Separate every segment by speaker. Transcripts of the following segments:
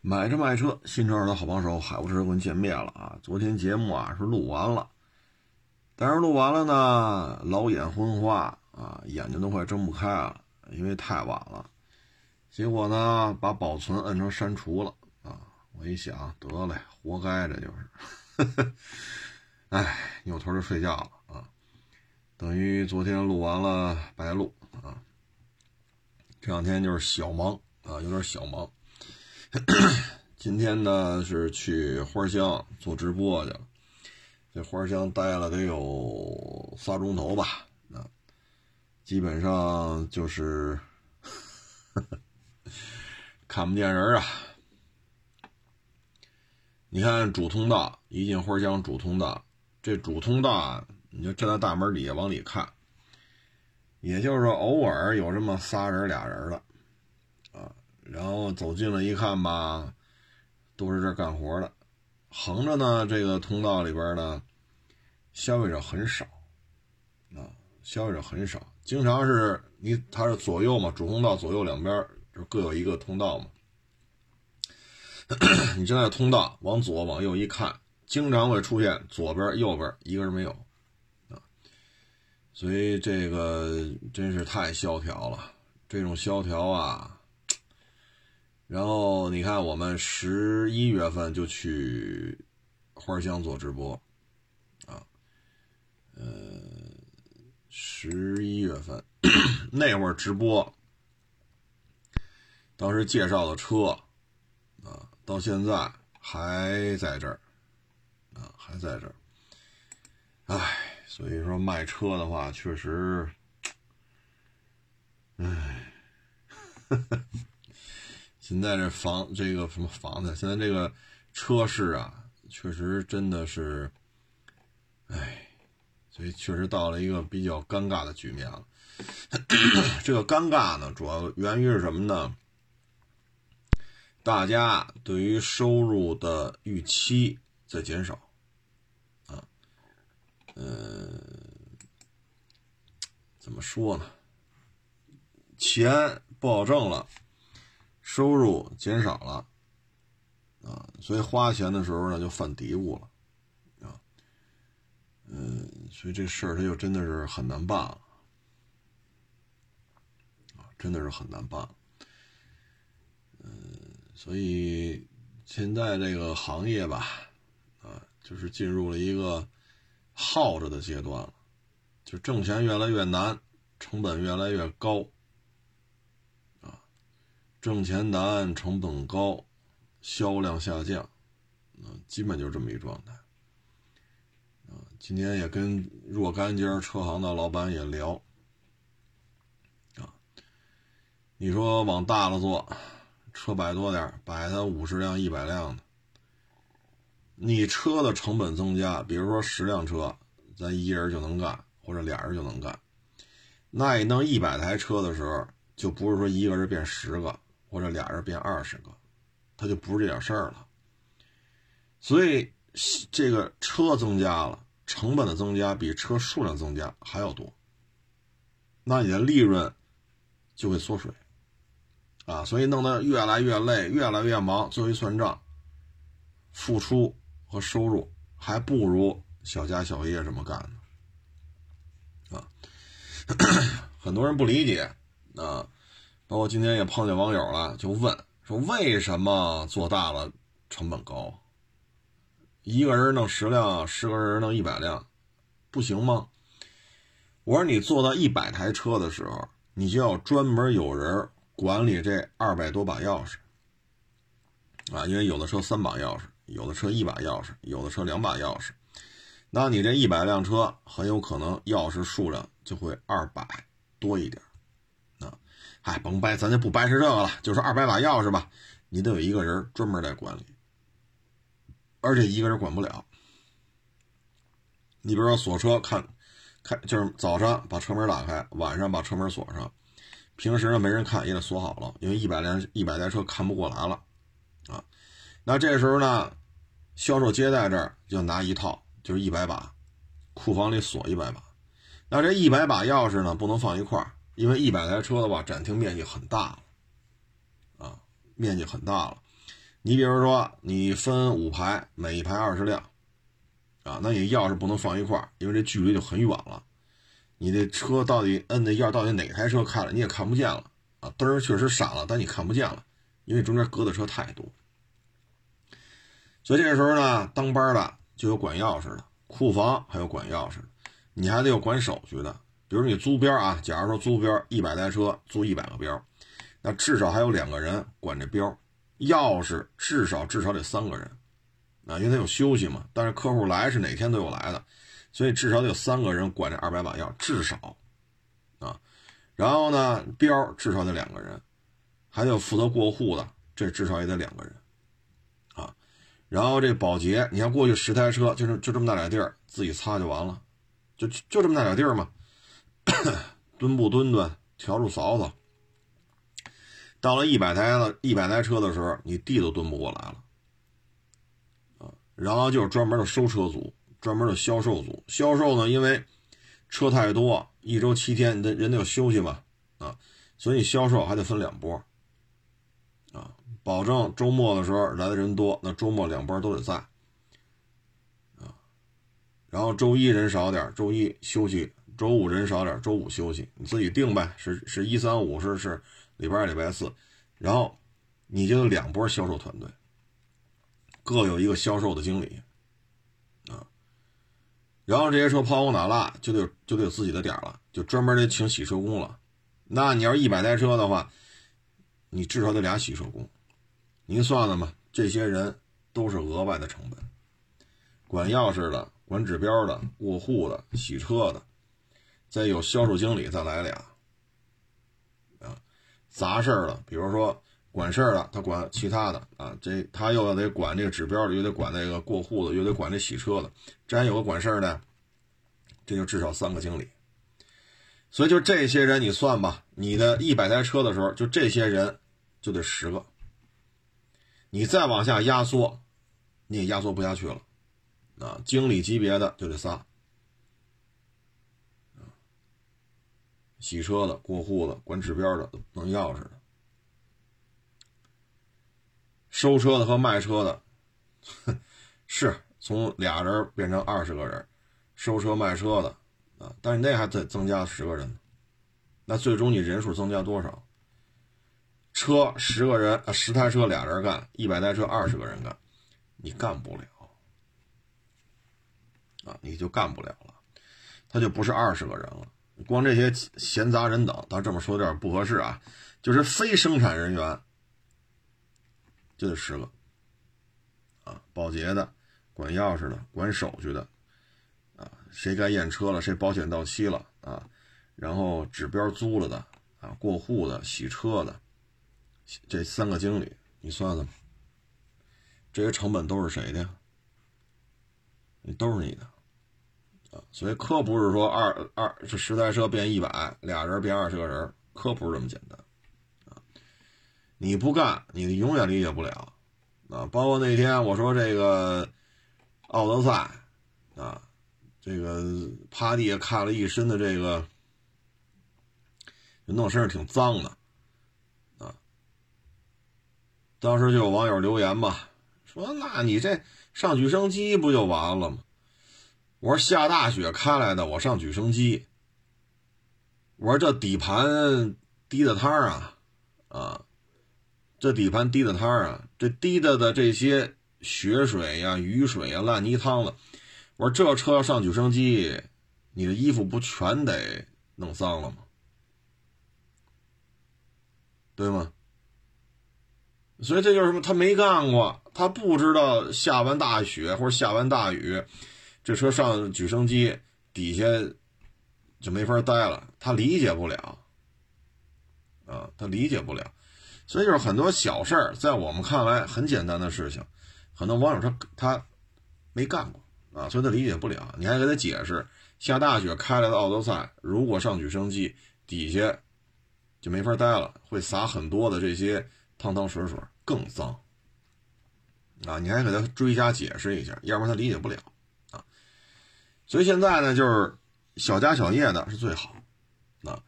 Speaker 1: 买车卖车，新车二手好帮手，海沃车跟见面了啊！昨天节目啊是录完了，但是录完了呢，老眼昏花啊，眼睛都快睁不开了，因为太晚了。结果呢，把保存摁成删除了啊！我一想，得嘞，活该，这就是，哎，扭头就睡觉了啊！等于昨天录完了白录啊！这两天就是小忙啊，有点小忙。今天呢是去花乡做直播去了，在花乡待了得有仨钟头吧，啊，基本上就是 看不见人啊。你看主通道一进花乡主通道，这主通道，你就站在大门底下往里看，也就是说偶尔有这么仨人俩人的。然后走近了一看吧，都是这干活的。横着呢，这个通道里边呢，消费者很少啊，消费者很少。经常是你，它是左右嘛，主通道左右两边就各有一个通道嘛。你站在通道往左往右一看，经常会出现左边右边一个人没有啊。所以这个真是太萧条了，这种萧条啊。然后你看，我们十一月份就去花乡做直播，啊，呃，十一月份那会儿直播，当时介绍的车，啊，到现在还在这儿，啊，还在这儿，唉，所以说卖车的话，确实，唉。现在这房这个什么房子？现在这个车市啊，确实真的是，哎，所以确实到了一个比较尴尬的局面了。这个尴尬呢，主要源于是什么呢？大家对于收入的预期在减少，啊，呃，怎么说呢？钱不好挣了。收入减少了，啊，所以花钱的时候呢就犯嘀咕了，啊，嗯，所以这事儿它就真的是很难办了，啊，真的是很难办，嗯，所以现在这个行业吧，啊，就是进入了一个耗着的阶段了，就挣钱越来越难，成本越来越高。挣钱难，成本高，销量下降，啊，基本就是这么一状态。啊，今天也跟若干家车行的老板也聊，啊，你说往大了做，车摆多点摆它五十辆、一百辆的，你车的成本增加，比如说十辆车，咱一人就能干，或者俩人就能干，那你弄一百台车的时候，就不是说一个人变十个。或者俩人变二十个，他就不是这点事儿了。所以这个车增加了，成本的增加比车数量增加还要多，那你的利润就会缩水啊。所以弄得越来越累，越来越忙。最后一算账，付出和收入还不如小家小业这么干呢啊。很多人不理解啊。包括今天也碰见网友了，就问说为什么做大了成本高？一个人弄十辆，十个人弄一百辆，不行吗？我说你做到一百台车的时候，你就要专门有人管理这二百多把钥匙啊，因为有的车三把钥匙，有的车一把钥匙，有的车两把钥匙，那你这一百辆车很有可能钥匙数量就会二百多一点。哎，甭掰，咱就不掰扯这个了，就说二百把钥匙吧，你得有一个人专门来管理，而且一个人管不了。你比如说锁车，看，看就是早上把车门打开，晚上把车门锁上，平时呢没人看也得锁好了，因为一百辆一百台车看不过来了，啊，那这时候呢，销售接待这儿就拿一套，就是一百把，库房里锁一百把，那这一百把钥匙呢不能放一块儿。因为一百台车的话，展厅面积很大了，啊，面积很大了。你比如说，你分五排，每一排二十辆，啊，那你钥匙不能放一块儿，因为这距离就很远了。你这车到底摁那钥，到底哪台车开了，你也看不见了啊。灯确实闪了，但你看不见了，因为中间隔的车太多。所以这个时候呢，当班的就有管钥匙的，库房还有管钥匙的，你还得有管手续的。比如你租标啊，假如说租标一百台车，租一百个标，那至少还有两个人管这标。钥匙至少至少得三个人，啊，因为他有休息嘛。但是客户来是哪天都有来的，所以至少得有三个人管这二百把钥，至少，啊，然后呢，标至少得两个人，还得有负责过户的，这至少也得两个人，啊，然后这保洁，你看过去十台车，就是就这么大点地儿，自己擦就完了，就就这么大点地儿嘛，墩布墩墩，笤帚扫扫。到了一百台了，一百台车的时候，你地都蹲不过来了，啊，然后就是专门的收车组，专门的销售组。销售呢，因为车太多，一周七天，人人得休息嘛，啊，所以销售还得分两波，啊，保证周末的时候来的人多，那周末两波都得在，啊，然后周一人少点，周一休息；周五人少点，周五休息，你自己定呗，是是一三五是是。礼拜二、礼拜四，然后你就有两波销售团队，各有一个销售的经理，啊，然后这些车抛光打蜡就得就得有自己的点了，就专门得请洗车工了。那你要一百台车的话，你至少得俩洗车工，您算算吧，这些人都是额外的成本。管钥匙的、管指标的、过户的、洗车的，再有销售经理，再来俩。啊杂事儿的，比如说管事儿的，他管其他的啊，这他又得管这个指标的，又得管那个过户的，又得管这洗车的，这还有个管事儿的，这就至少三个经理。所以就这些人你算吧，你的一百台车的时候，就这些人就得十个，你再往下压缩，你也压缩不下去了，啊，经理级别的就得仨。洗车的、过户的、管指标的、弄钥匙的、收车的和卖车的，是从俩人变成二十个人，收车卖车的啊，但是那还得增加十个人，那最终你人数增加多少？车十个人，十台车俩人干，一百台车二十个人干，你干不了啊，你就干不了了，他就不是二十个人了。光这些闲杂人等，咱这么说有点不合适啊。就是非生产人员，就得十个啊，保洁的、管钥匙的、管手续的啊，谁该验车了，谁保险到期了啊，然后指标租了的啊，过户的、洗车的，这三个经理，你算算，这些成本都是谁的？你都是你的。啊，所以科不是说二二这十台车变一百，俩人变二十个人，科不是这么简单啊！你不干，你永远理解不了啊！包括那天我说这个奥德赛啊，这个趴地下看了一身的这个，弄身上挺脏的啊。当时就有网友留言嘛，说那你这上举升机不就完了吗？我说下大雪开来的，我上举升机。我说这底盘滴的汤啊，啊，这底盘滴的汤啊，这滴的的这些雪水呀、雨水呀、烂泥汤子。我说这车上举升机，你的衣服不全得弄脏了吗？对吗？所以这就是什么？他没干过，他不知道下完大雪或者下完大雨。这车上举升机底下就没法待了，他理解不了，啊，他理解不了，所以就是很多小事儿，在我们看来很简单的事情，很多网友他他没干过啊，所以他理解不了。你还给他解释，下大雪开来的奥德赛，如果上举升机底下就没法待了，会洒很多的这些汤汤水水，更脏啊！你还给他追加解释一下，要不然他理解不了。所以现在呢，就是小家小业的是最好，啊，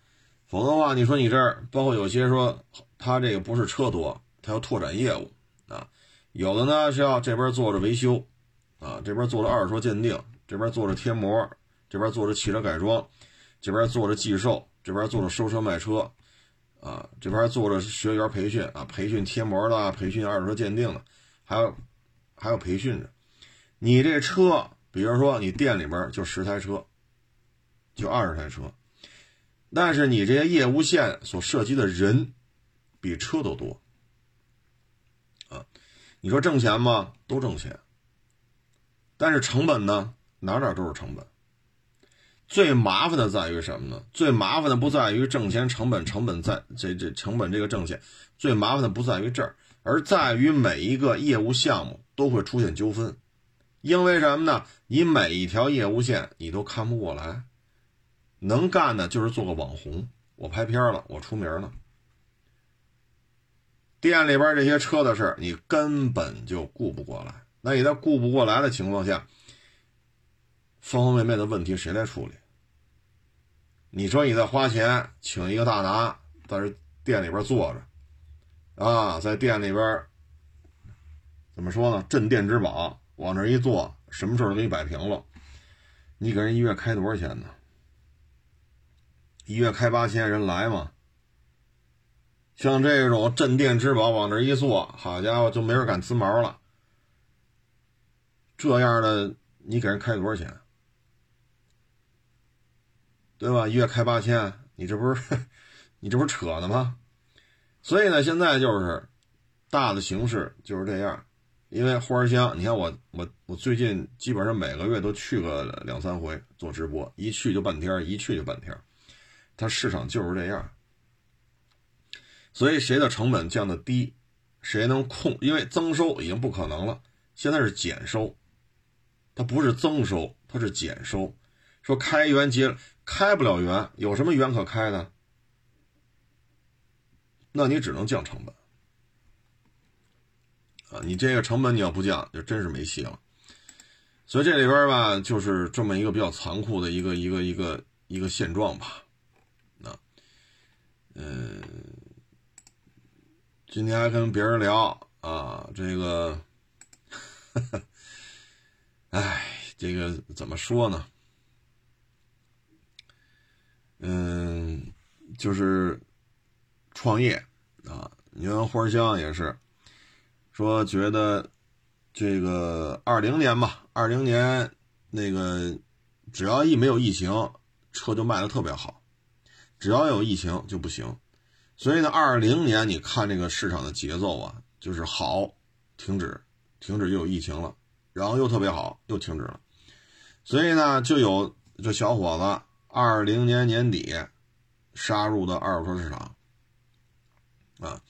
Speaker 1: 否则的话，你说你这儿包括有些说他这个不是车多，他要拓展业务啊，有的呢是要这边做着维修，啊，这边做着二手车鉴定，这边做着贴膜，这边做着汽车改装，这边做着寄售，这边做着收车卖车，啊，这边做着学员培训啊，培训贴膜的，培训二手车鉴定的，还有还有培训着。你这车，比如说你店里边就十台车，就二十台车，但是你这些业务线所涉及的人比车都多啊。你说挣钱吗？都挣钱，但是成本呢？哪哪都是成本。最麻烦的在于什么呢？最麻烦的不在于挣钱成本，成本在这这成本这个挣钱，最麻烦的不在于这儿，而在于每一个业务项目都会出现纠纷，因为什么呢？你每一条业务线你都看不过来，能干的就是做个网红，我拍片了，我出名了。店里边这些车的事你根本就顾不过来。那你在顾不过来的情况下，方方面面的问题谁来处理？你说你在花钱请一个大拿在这店里边坐着，啊，在店里边怎么说呢？镇店之宝，往这一坐，什么事儿都给你摆平了。你给人一月开多少钱呢？一月开八千，人来吗？像这种镇店之宝往这一坐，好家伙，就没人敢呲毛了。这样的你给人开多少钱？对吧？一月开八千，你这不是 你这不是扯呢吗？所以呢，现在就是大的形势就是这样。因为花香，你看我我我最近基本上每个月都去个两三回做直播，一去就半天，一去就半天。它市场就是这样。所以谁的成本降的低，谁能控？因为增收已经不可能了，现在是减收，它不是增收，它是减收。说开源节开不了源，有什么源可开的？那你只能降成本啊！你这个成本你要不降，就真是没戏了。所以这里边吧，就是这么一个比较残酷的一个一个一个一个现状吧。那，嗯。今天还跟别人聊啊，这个，哎，这个怎么说呢？嗯，就是创业啊。你看花香也是说，觉得这个二零年吧，二零年那个只要一没有疫情，车就卖的特别好；只要有疫情就不行。所以呢，二零年你看这个市场的节奏啊，就是好，停止，停止又有疫情了，然后又特别好，又停止了。所以呢，就有这小伙子，二零年年底杀入的二手车市场，啊，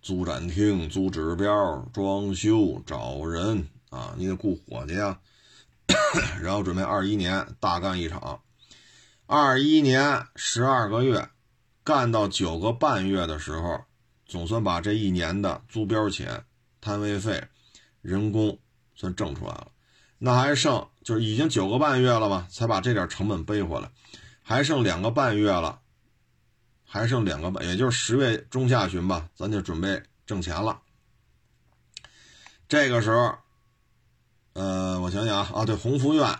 Speaker 1: 租展厅、租指标、装修、找人啊，你得雇伙计啊，然后准备二一年大干一场，二一年十二个月。干到九个半月的时候，总算把这一年的租标钱、摊位费、人工算挣出来了。那还剩就是已经九个半月了吧，才把这点成本背回来，还剩两个半月了，还剩两个半，也就是十月中下旬吧，咱就准备挣钱了。这个时候，呃，我想想啊，啊，对，鸿福苑、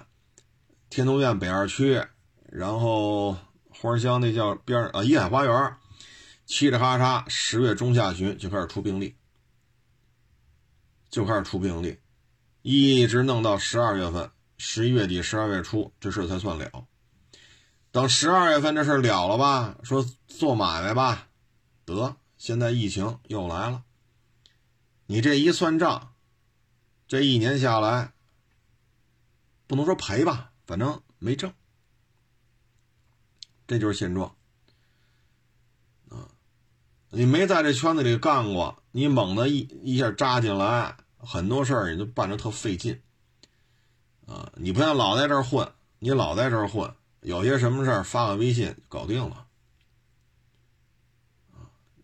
Speaker 1: 天通苑北二区，然后。花乡那叫边儿啊，怡海花园，嘁哩喀嚓，十月中下旬就开始出病例，就开始出病例，一直弄到十二月份，十一月底、十二月初，这事才算了。等十二月份这事了了吧，说做买卖吧，得，现在疫情又来了。你这一算账，这一年下来，不能说赔吧，反正没挣。这就是现状，你没在这圈子里干过，你猛的一一下扎进来，很多事儿你就办着特费劲，啊，你不像老在这混，你老在这混，有些什么事儿发个微信搞定了，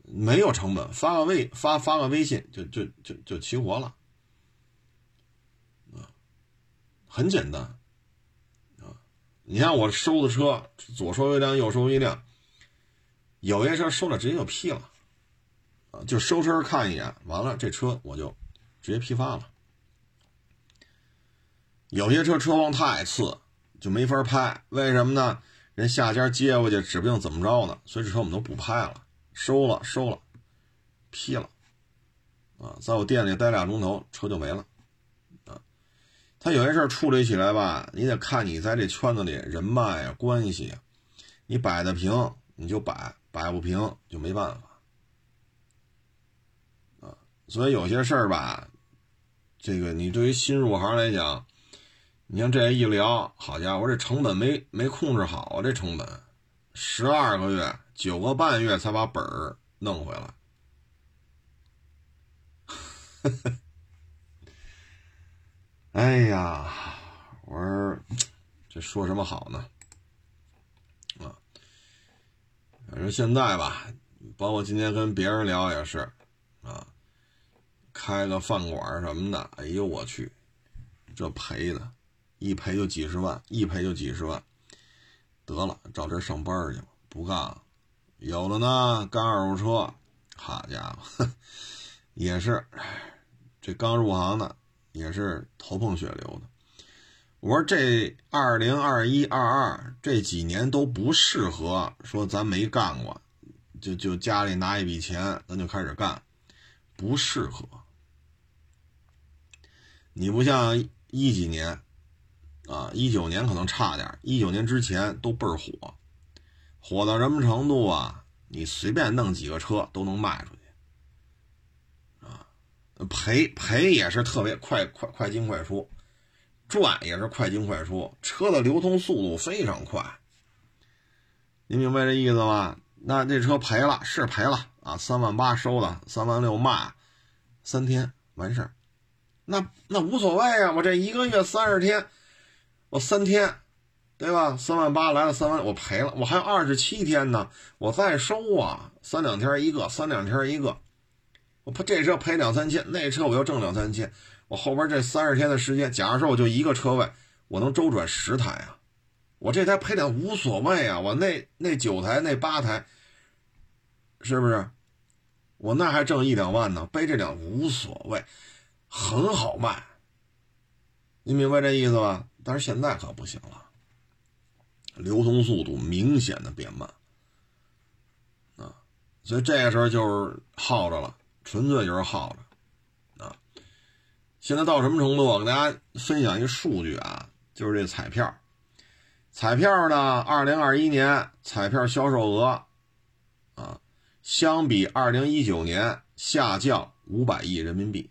Speaker 1: 没有成本，发个微发发个微信就就就就齐活了，啊，很简单。你看我收的车，左收一辆，右收一辆，有些车收了直接就批了，就收车看一眼，完了这车我就直接批发了。有些车车况太次，就没法拍，为什么呢？人下家接过去，指不定怎么着呢，所以这车我们都不拍了，收了收了，批了，啊，在我店里待俩钟头，车就没了，啊，他有些事处理起来吧，你得看你在这圈子里人脉啊、关系啊，你摆得平你就摆，摆不平就没办法，啊，所以有些事儿吧，这个你对于新入行来讲。你像这一聊，好家伙，这成本没没控制好啊！这成本，十二个月，九个半月才把本儿弄回来。哎呀，我说这说什么好呢？啊，反正现在吧，包括今天跟别人聊也是，啊，开个饭馆什么的，哎呦我去，这赔的。一赔就几十万，一赔就几十万，得了，找这上班去吧，不干了。有的呢，干二手车，好家伙，也是，这刚入行的，也是头碰血流的。我说这二零二一、二二这几年都不适合说咱没干过，就就家里拿一笔钱，咱就开始干，不适合。你不像一几年。啊，一九年可能差点，一九年之前都倍儿火，火到什么程度啊？你随便弄几个车都能卖出去，啊，赔赔也是特别快快快进快出，赚也是快进快出，车的流通速度非常快，你明白这意思吗？那这车赔了是赔了啊，三万八收的，三万六卖，三天完事儿，那那无所谓啊，我这一个月三十天。我三天，对吧？三万八来了三万，我赔了。我还有二十七天呢，我再收啊，三两天一个，三两天一个。我赔这车赔两三千，那车我又挣两三千。我后边这三十天的时间，假如说我就一个车位，我能周转十台啊。我这台赔点无所谓啊，我那那九台那八台，是不是？我那还挣一两万呢，背这两无所谓，很好卖。你明白这意思吧？但是现在可不行了，流通速度明显的变慢啊，所以这个时候就是耗着了，纯粹就是耗着啊。现在到什么程度？我给大家分享一个数据啊，就是这彩票，彩票呢，二零二一年彩票销售额啊，相比二零一九年下降五百亿人民币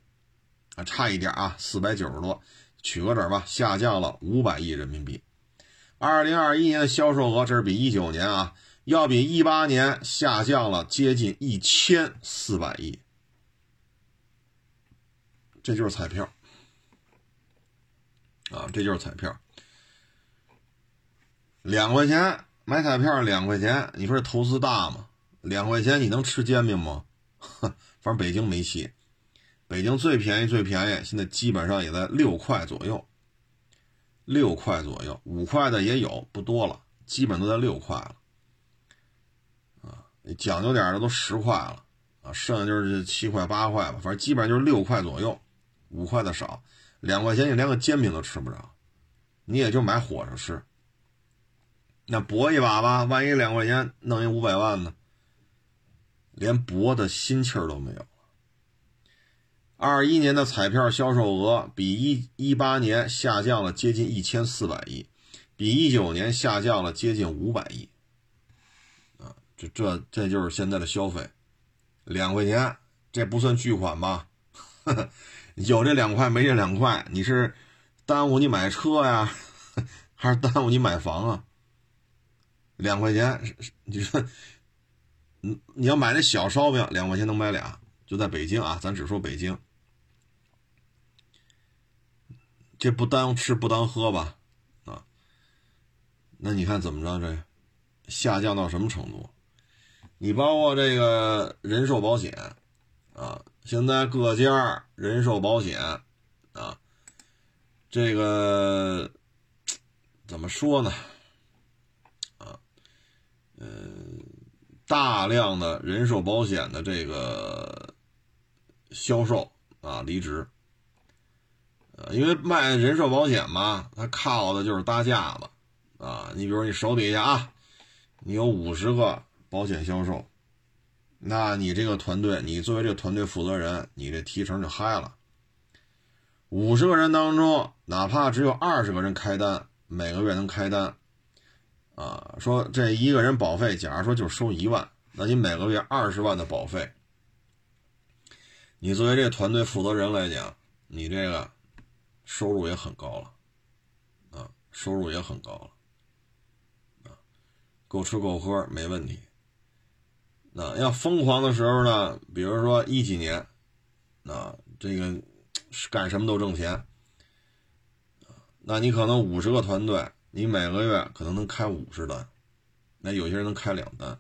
Speaker 1: 啊，差一点啊，四百九十多。取个整吧，下降了五百亿人民币。二零二一年的销售额，这是比一九年啊，要比一八年下降了接近一千四百亿。这就是彩票啊，这就是彩票。两块钱买彩票，两块钱，你说这投资大吗？两块钱你能吃煎饼吗？哼，反正北京没戏。北京最便宜最便宜，现在基本上也在六块左右，六块左右，五块的也有，不多了，基本都在六块了。啊，讲究点的都十块了，啊，剩下就是七块八块吧，反正基本上就是六块左右，五块的少，两块钱你连个煎饼都吃不着，你也就买火烧吃。那搏一把吧，万一两块钱弄一五百万呢？连搏的心气儿都没有。二一年的彩票销售额比一一八年下降了接近一千四百亿，比一九年下降了接近五百亿。啊，这这这就是现在的消费，两块钱这不算巨款吧？有这两块没这两块，你是耽误你买车呀，还是耽误你买房啊？两块钱，你说，你你要买那小烧饼，两块钱能买俩，就在北京啊，咱只说北京。这不当吃不当喝吧，啊，那你看怎么着？这下降到什么程度？你包括这个人寿保险啊，现在各家人寿保险啊，这个怎么说呢？啊，嗯，大量的人寿保险的这个销售啊离职。因为卖人寿保险嘛，它靠的就是搭架子啊。你比如你手底下啊，你有五十个保险销售，那你这个团队，你作为这个团队负责人，你这提成就嗨了。五十个人当中，哪怕只有二十个人开单，每个月能开单，啊，说这一个人保费，假如说就收一万，那你每个月二十万的保费，你作为这个团队负责人来讲，你这个。收入也很高了，啊，收入也很高了，啊，够吃够喝没问题。那要疯狂的时候呢，比如说一几年，啊，这个干什么都挣钱，那你可能五十个团队，你每个月可能能开五十单，那有些人能开两单，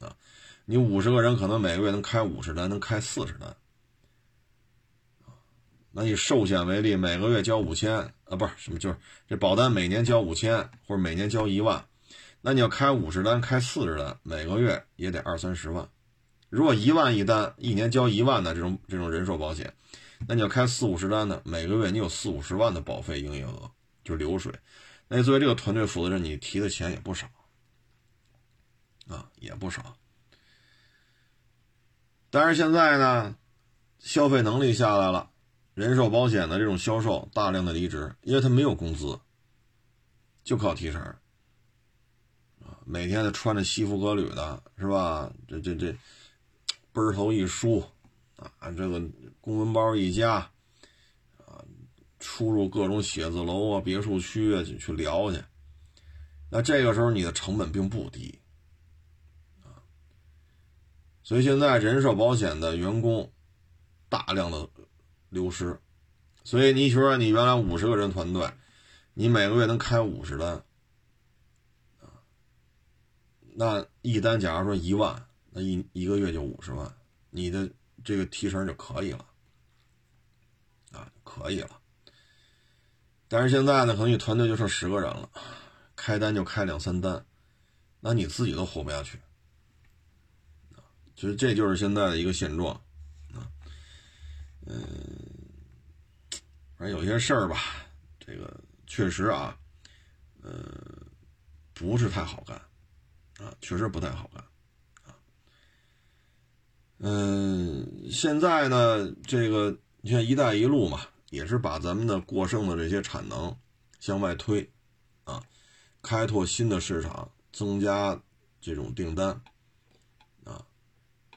Speaker 1: 啊，你五十个人可能每个月能开五十单，能开四十单。那以寿险为例，每个月交五千啊，不是什么，就是这保单每年交五千或者每年交一万，那你要开五十单，开四十单，每个月也得二三十万。如果一万一单，一年交一万的这种这种人寿保险，那你要开四五十单的，每个月你有四五十万的保费营业额，就流水。那作为这个团队负责人，你提的钱也不少啊，也不少。但是现在呢，消费能力下来了。人寿保险的这种销售大量的离职，因为他没有工资，就靠提成，每天的穿着西服革履的，是吧？这这这，背头一梳，啊，这个公文包一夹，啊，出入各种写字楼啊、别墅区啊去去聊去，那这个时候你的成本并不低，啊，所以现在人寿保险的员工大量的。流失，所以你说你原来五十个人团队，你每个月能开五十单，那一单假如说一万，那一一个月就五十万，你的这个提成就可以了，啊，可以了。但是现在呢，可能你团队就剩十个人了，开单就开两三单，那你自己都活不下去，其实这就是现在的一个现状。嗯，反正有些事儿吧，这个确实啊，呃，不是太好干，啊，确实不太好干，啊，嗯，现在呢，这个你像“一带一路”嘛，也是把咱们的过剩的这些产能向外推，啊，开拓新的市场，增加这种订单。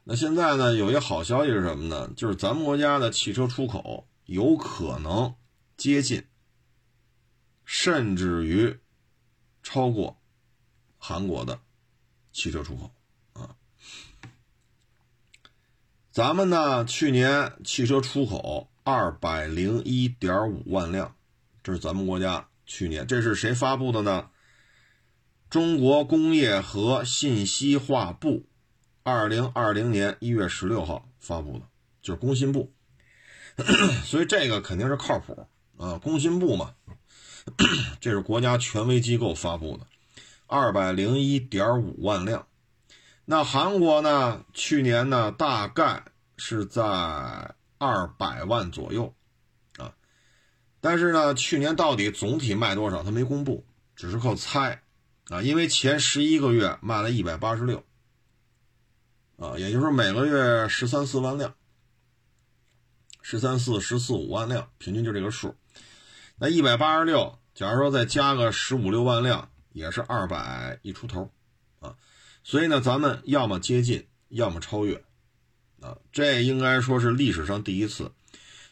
Speaker 1: 那现在呢，有一个好消息是什么呢？就是咱们国家的汽车出口有可能接近，甚至于超过韩国的汽车出口啊。咱们呢，去年汽车出口二百零一点五万辆，这是咱们国家去年，这是谁发布的呢？中国工业和信息化部。二零二零年一月十六号发布的，就是工信部，所以这个肯定是靠谱啊。工信部嘛，这是国家权威机构发布的，二百零一点五万辆。那韩国呢？去年呢，大概是在二百万左右啊。但是呢，去年到底总体卖多少，他没公布，只是靠猜啊。因为前十一个月卖了一百八十六。啊，也就是每个月十三四万辆，十三四、十四五万辆，平均就这个数。那一百八十六，假如说再加个十五六万辆，也是二百一出头，啊，所以呢，咱们要么接近，要么超越，啊，这应该说是历史上第一次，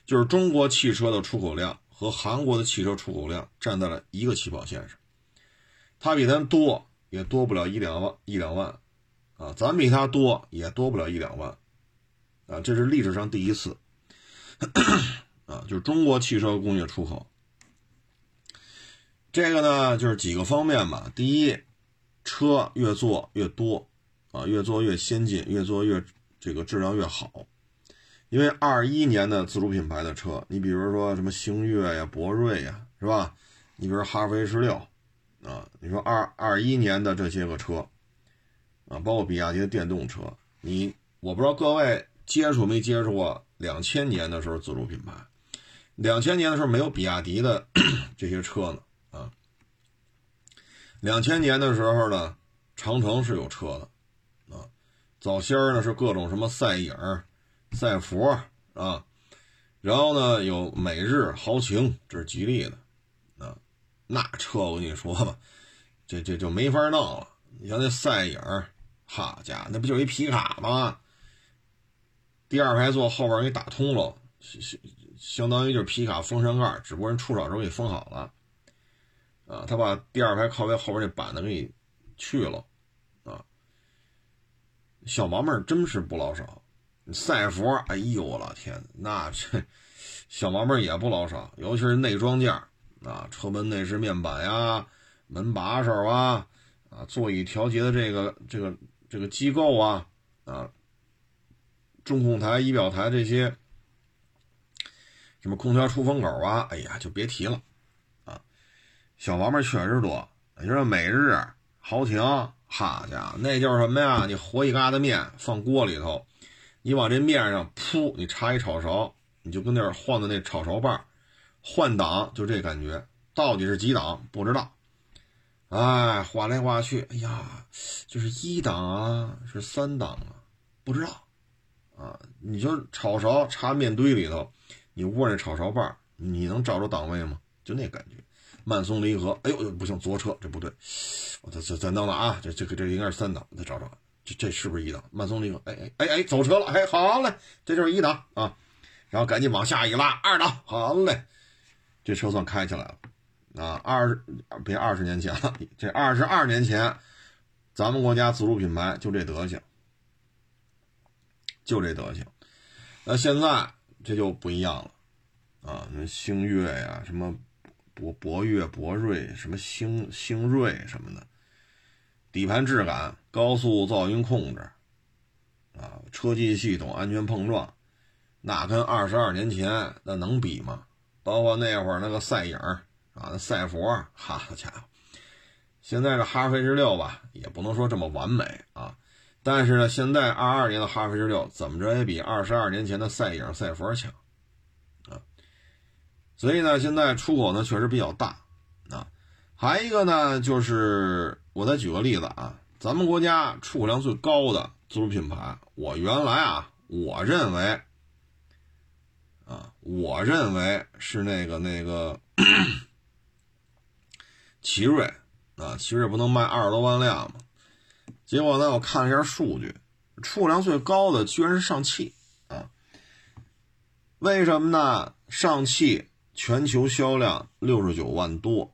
Speaker 1: 就是中国汽车的出口量和韩国的汽车出口量站在了一个起跑线上，它比咱多，也多不了一两万一两万。啊，咱比他多也多不了一两万，啊，这是历史上第一次，啊，就是中国汽车工业出口。这个呢，就是几个方面吧。第一，车越做越多，啊，越做越先进，越做越这个质量越好。因为二一年的自主品牌的车，你比如说什么星越呀、博瑞呀，是吧？你比如哈弗 H 六，啊，你说二二一年的这些个车。啊，包括比亚迪的电动车，你我不知道各位接触没接触过两千年的时候自主品牌，两千年的时候没有比亚迪的 这些车呢啊。两千年的时候呢，长城是有车的啊，早先呢是各种什么赛影、赛佛啊，然后呢有美日豪情，这是吉利的啊，那车我跟你说吧，这这就没法弄了。你像那赛影，好家伙，那不就一皮卡吗？第二排座后边给打通了，相相当于就是皮卡风扇盖，只不过人出手时候给封好了。啊，他把第二排靠背后边这板子给你去了，啊，小毛病真是不老少。赛佛，哎呦我老天，那这小毛病也不老少，尤其是内装件啊，车门内饰面板呀，门把手啊，啊，座椅调节的这个这个这个机构啊，啊，中控台、仪表台这些，什么空调出风口啊，哎呀，就别提了。啊小毛病确实多，你说每日豪情，好家伙，那就是什么呀？你和一疙瘩面放锅里头，你往这面上铺，你插一炒勺，你就跟那儿晃的那炒勺把换挡就这感觉，到底是几档不知道。哎，划来划去，哎呀，就是一档啊，是三档啊，不知道啊。你就炒勺插面堆里头，你握那炒勺把你能找着档位吗？就那感觉。慢松离合，哎呦，不行，左车这不对，我再再再弄了啊，这这个这应该是三档，再找找，这这是不是一档？慢松离合，哎哎哎哎，走车了，哎，好嘞，这就是一档啊，然后赶紧往下一拉，二档，好嘞，这车算开起来了啊，二十别二十年前了，这二十二年前，咱们国家自主品牌就这德行，就这德行，那现在这就不一样了啊，那星越呀，什么。博博越、博瑞，什么星星瑞什么的，底盘质感、高速噪音控制，啊，车机系统、安全碰撞，那跟二十二年前那能比吗？包括那会儿那个赛影啊，赛佛，好家伙！现在这哈弗 H 六吧，也不能说这么完美啊，但是呢，现在二二年的哈弗 H 六怎么着也比二十二年前的赛影、赛佛强啊。所以呢，现在出口呢确实比较大，啊，还一个呢就是我再举个例子啊，咱们国家出口量最高的自主品牌，我原来啊，我认为，啊，我认为是那个那个奇瑞，啊，奇瑞不能卖二十多万辆吗？结果呢，我看了一下数据，出量最高的居然是上汽，啊，为什么呢？上汽。全球销量六十九万多，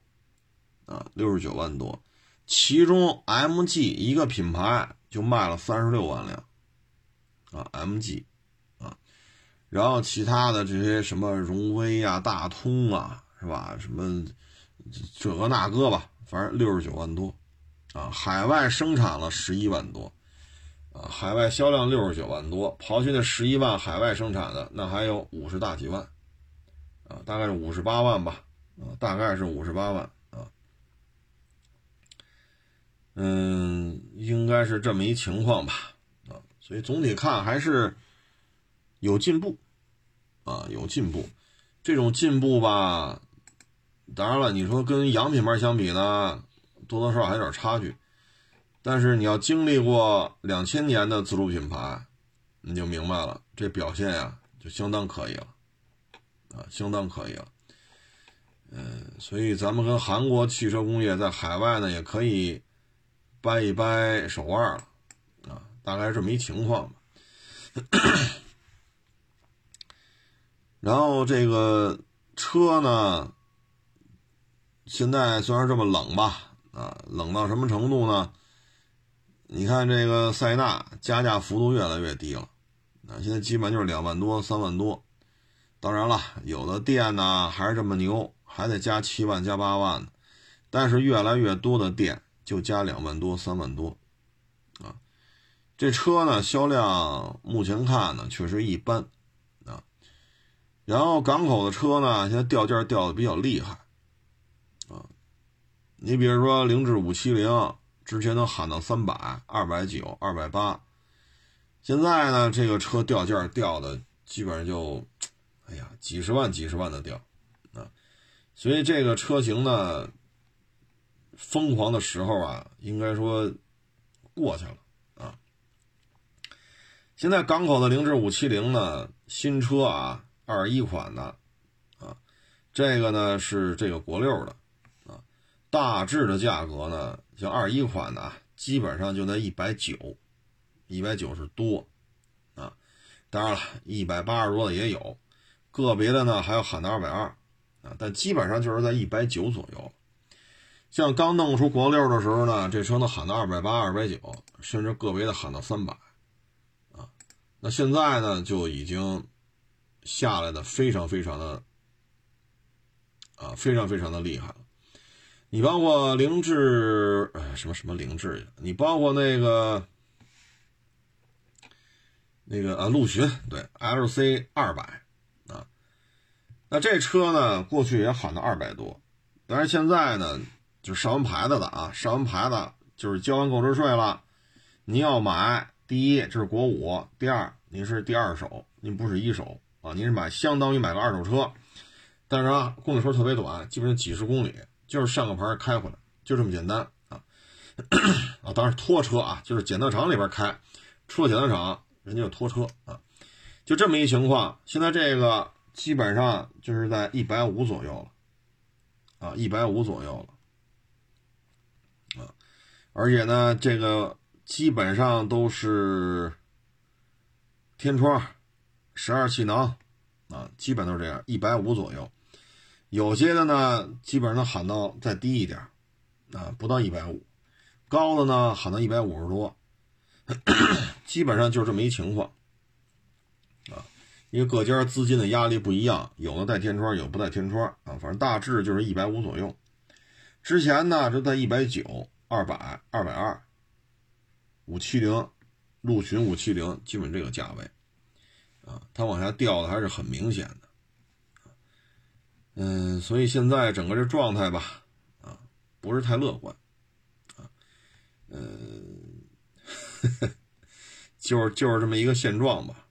Speaker 1: 啊，六十九万多，其中 MG 一个品牌就卖了三十六万辆，啊，MG，啊，然后其他的这些什么荣威啊、大通啊，是吧？什么这个那个吧，反正六十九万多，啊，海外生产了十一万多，啊，海外销量六十九万多，刨去那十一万海外生产的，那还有五十大几万。啊，大概是五十八万吧，啊，大概是五十八万啊，嗯，应该是这么一情况吧，啊，所以总体看还是有进步，啊，有进步，这种进步吧，当然了，你说跟洋品牌相比呢，多多少少还有点差距，但是你要经历过两千年的自主品牌，你就明白了，这表现呀，就相当可以了。啊，相当可以了，嗯，所以咱们跟韩国汽车工业在海外呢，也可以掰一掰手腕了，啊，大概这么一情况吧。然后这个车呢，现在虽然这么冷吧，啊，冷到什么程度呢？你看这个塞纳加价幅度越来越低了，啊，现在基本就是两万多、三万多。当然了，有的店呢还是这么牛，还得加七万、加八万的，但是越来越多的店就加两万多、三万多，啊，这车呢销量目前看呢确实一般，啊，然后港口的车呢现在掉价掉的比较厉害，你比如说凌志五七零之前能喊到三百、二百九、二百八，现在呢这个车掉价掉的基本上就。哎呀，几十万、几十万的掉啊！所以这个车型呢，疯狂的时候啊，应该说过去了啊。现在港口的凌志五七零呢，新车啊，二一款的啊，这个呢是这个国六的，大致的价格呢，像二一款的啊，基本上就在一百九，一百九十多啊。当然了，一百八十多的也有。个别的呢还要喊到二百二啊，但基本上就是在一百九左右。像刚弄出国六的时候呢，这车能喊到二百八、二百九，甚至个别的喊到三百啊。那现在呢就已经下来的非常非常的啊，非常非常的厉害。你包括凌志什么什么凌志，你包括那个那个啊陆巡对 LC 二百啊。那这车呢，过去也喊到二百多，但是现在呢，就上完牌子的啊，上完牌子就是交完购置税了。您要买，第一这是国五，第二您是第二手，您不是一手啊，您是买相当于买个二手车，但是啊，公里数特别短，基本上几十公里，就是上个牌开回来，就这么简单啊。啊，当然拖车啊，就是检测厂里边开，出了检测厂，人家就拖车啊，就这么一情况。现在这个。基本上就是在一百五左右了，啊，一百五左右了，啊，而且呢，这个基本上都是天窗、十二气囊，啊，基本都是这样，一百五左右。有些的呢，基本上喊到再低一点，啊，不到一百五，高的呢喊到一百五十多，基本上就是这么一情况。啊因为各家资金的压力不一样，有的带天窗，有不带天窗啊，反正大致就是一百五左右。之前呢，就在一百九、二百、二百二、五七零、陆巡五七零，基本这个价位啊，它往下掉的还是很明显的。嗯，所以现在整个这状态吧，啊，不是太乐观啊，嗯，就是就是这么一个现状吧。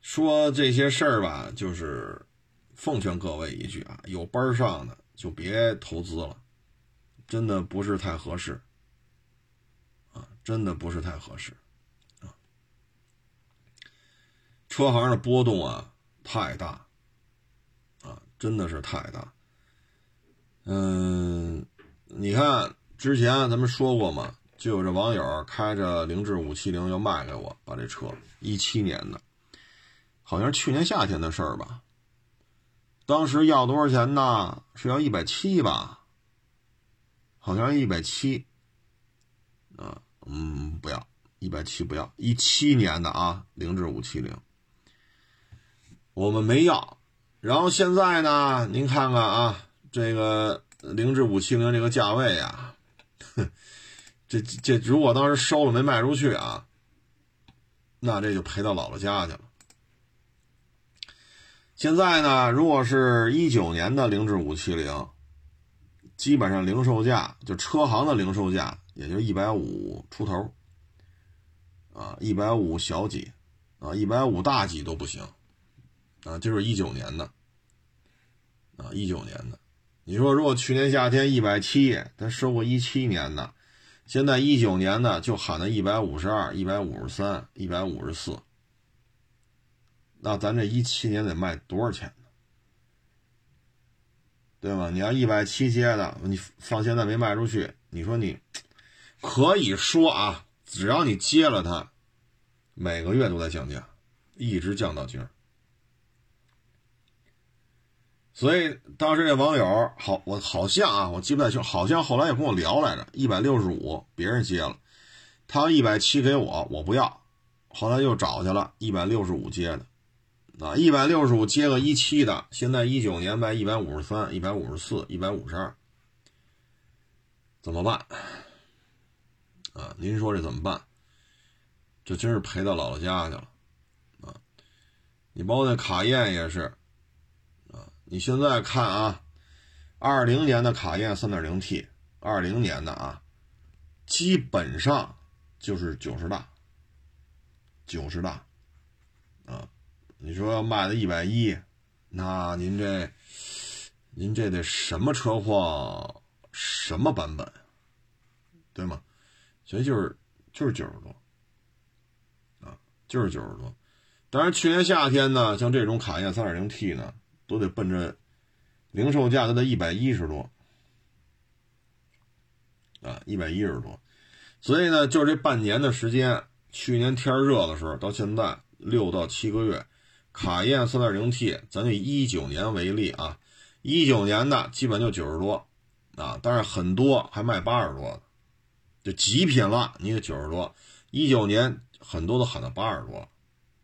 Speaker 1: 说这些事儿吧，就是奉劝各位一句啊，有班上的就别投资了，真的不是太合适啊，真的不是太合适啊。车行的波动啊太大，真的是太大。嗯，你看之前咱们说过嘛，就有这网友开着凌志五七零要卖给我，把这车一七年的。好像是去年夏天的事儿吧。当时要多少钱呢？是要一百七吧？好像一百七。啊，嗯，不要一百七，不要一七年的啊，凌志五七零，我们没要。然后现在呢，您看看啊，这个凌志五七零这个价位啊，这这如果当时收了没卖出去啊，那这就赔到姥姥家去了。现在呢，如果是一九年的凌志五七零，基本上零售价就车行的零售价也就一百五出头，啊，一百五小几，啊，一百五大几都不行，啊，就是一九年的，啊，一九年的，你说如果去年夏天一百七，他收过一七年的，现在一九年的就喊到一百五十二、一百五十三、一百五十四。那咱这一七年得卖多少钱呢？对吗？你要一百七接的，你放现在没卖出去，你说你可以说啊，只要你接了它，每个月都在降价，一直降到今儿。所以当时这网友好，我好像啊，我记不太清，好像后来也跟我聊来着，一百六十五别人接了，他一百七给我，我不要，后来又找去了，一百六十五接的。啊，一百六十五接个一七的，现在一九年卖一百五十三、一百五十四、一百五十二，怎么办？啊，您说这怎么办？这真是赔到姥姥家去了啊！你包括那卡宴也是，你现在看啊，二零年的卡宴三点零 T，二零年的啊，基本上就是九十大，九十大啊。你说要卖到一百一，那您这，您这得什么车况，什么版本，对吗？所以就是就是九十多，啊，就是九十多。当然，去年夏天呢，像这种卡宴 3.0T 呢，都得奔着零售价都得一百一十多，啊，一百一十多。所以呢，就是这半年的时间，去年天热的时候到现在六到七个月，卡宴 3.0T，咱就以一九年为例啊，一九年的基本就九十多，啊，但是很多还卖八十多的。就极品了，你得九十多，一九年很多都喊到八十多，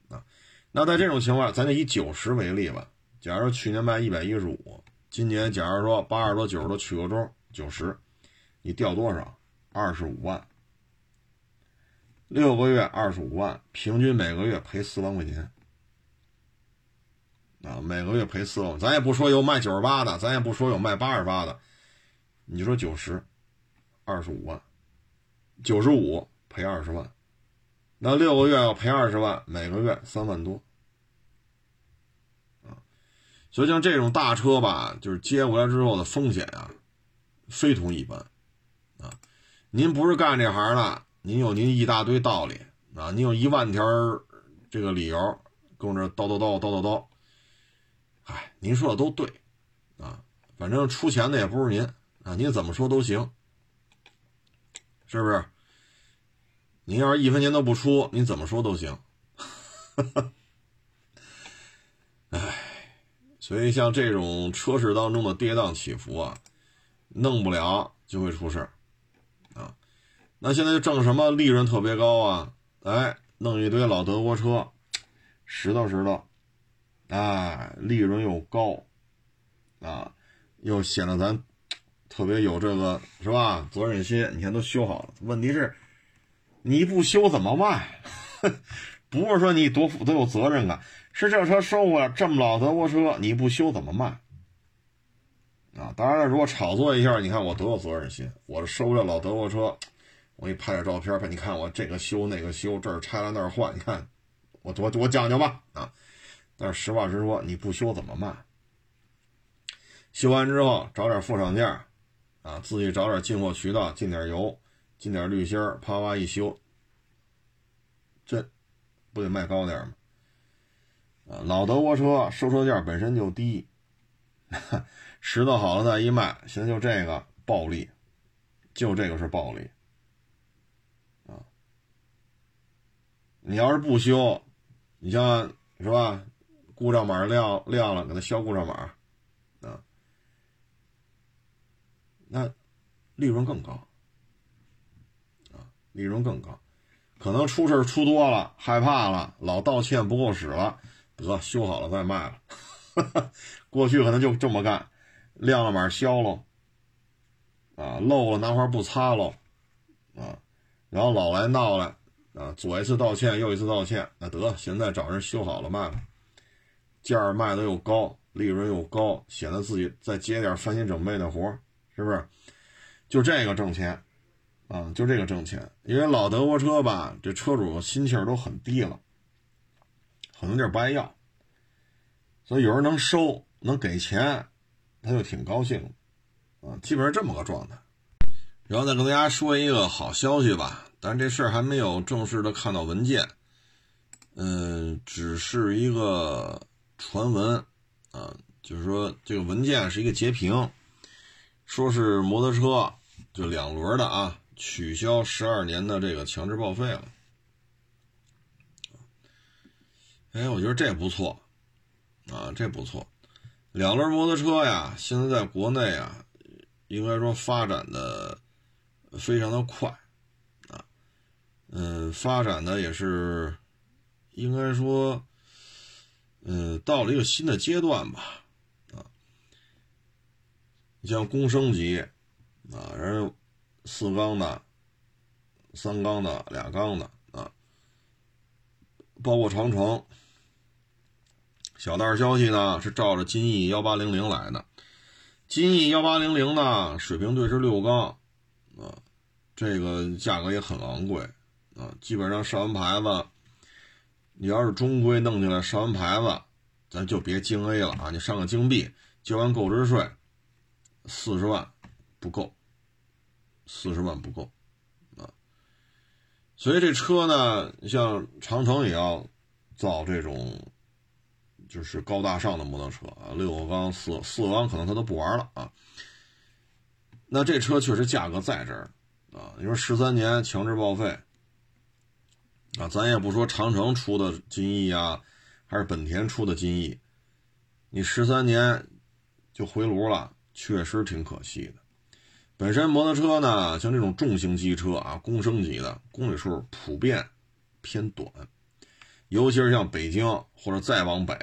Speaker 1: 啊，那在这种情况，咱就以九十为例吧。假如去年卖一百一十五，今年假如说八十多、九十多取个中，九十，你掉多少？二十五万，六个月二十五万，平均每个月赔四万块钱，啊，每个月赔四万，咱也不说有卖九十八的，咱也不说有卖八十八的，你说九十，二十五万。九十五赔二十万，那六个月要赔二十万，每个月三万多，所以像这种大车吧，就是接回来之后的风险啊，非同一般，啊，您不是干这行的，您有您一大堆道理啊，您有一万条这个理由跟我这叨叨叨叨叨叨，哎，您说的都对，啊，反正出钱的也不是您啊，您怎么说都行。是不是？您要是一分钱都不出，您怎么说都行。哎，所以像这种车市当中的跌宕起伏啊，弄不了就会出事儿啊。那现在就挣什么利润特别高啊？哎，弄一堆老德国车，拾掇拾掇，哎，利润又高啊，又显得咱。特别有这个是吧？责任心，你看都修好了。问题是，你不修怎么卖？不是说你多负多有责任感，是这车收回来这么老德国车，你不修怎么卖？啊，当然了，如果炒作一下，你看我多有责任心，我收了老德国车，我给你拍点照片吧，你看我这个修那个修，这儿拆了那儿换，你看我我我讲究吧啊！但是实话实说，你不修怎么卖？修完之后找点副厂件。啊，自己找点进货渠道，进点油，进点滤芯，啪啪一修，这不得卖高点吗？啊，老德国车收车价本身就低，拾掇好了再一卖，现在就这个暴利，就这个是暴利。啊，你要是不修，你像是吧？故障码亮亮了，给他消故障码。啊那利润更高啊，利润更高，可能出事出多了，害怕了，老道歉不够使了，得修好了再卖了。过去可能就这么干，亮了码销喽，啊，漏了拿块布擦喽，啊，然后老来闹来，啊，左一次道歉，右一次道歉，那得现在找人修好了卖了，价儿卖的又高，利润又高，显得自己再接点翻新整备的活儿。是不是？就这个挣钱，啊，就这个挣钱。因为老德国车吧，这车主心气儿都很低了，很多地儿不爱要，所以有人能收能给钱，他就挺高兴，啊，基本上这么个状态。然后再跟大家说一个好消息吧，但这事儿还没有正式的看到文件，嗯，只是一个传闻，啊，就是说这个文件是一个截屏。说是摩托车就两轮的啊，取消十二年的这个强制报废了。哎，我觉得这不错啊，这不错。两轮摩托车呀，现在在国内啊，应该说发展的非常的快啊，嗯，发展的也是应该说，嗯，到了一个新的阶段吧。啊你像公升级，啊，人四缸的、三缸的、俩缸的，包括长城。小道消息呢是照着金翼幺八零零来的，金翼幺八零零呢水平对是六缸，啊，这个价格也很昂贵，啊，基本上上完牌子，你要是中规弄进来上完牌子，咱就别京 A 了啊！你上个京 B，交完购置税，四十万不够，四十万不够！所以这车呢，像长城也要造这种，就是高大上的摩托车啊，六个缸、四四个缸可能他都不玩了啊。那这车确实价格在这儿啊！你说十三年强制报废。啊，咱也不说长城出的金翼啊，还是本田出的金翼，你十三年就回炉了，确实挺可惜的。本身摩托车呢，像这种重型机车啊，公升级的公里数普遍偏短，尤其是像北京或者再往北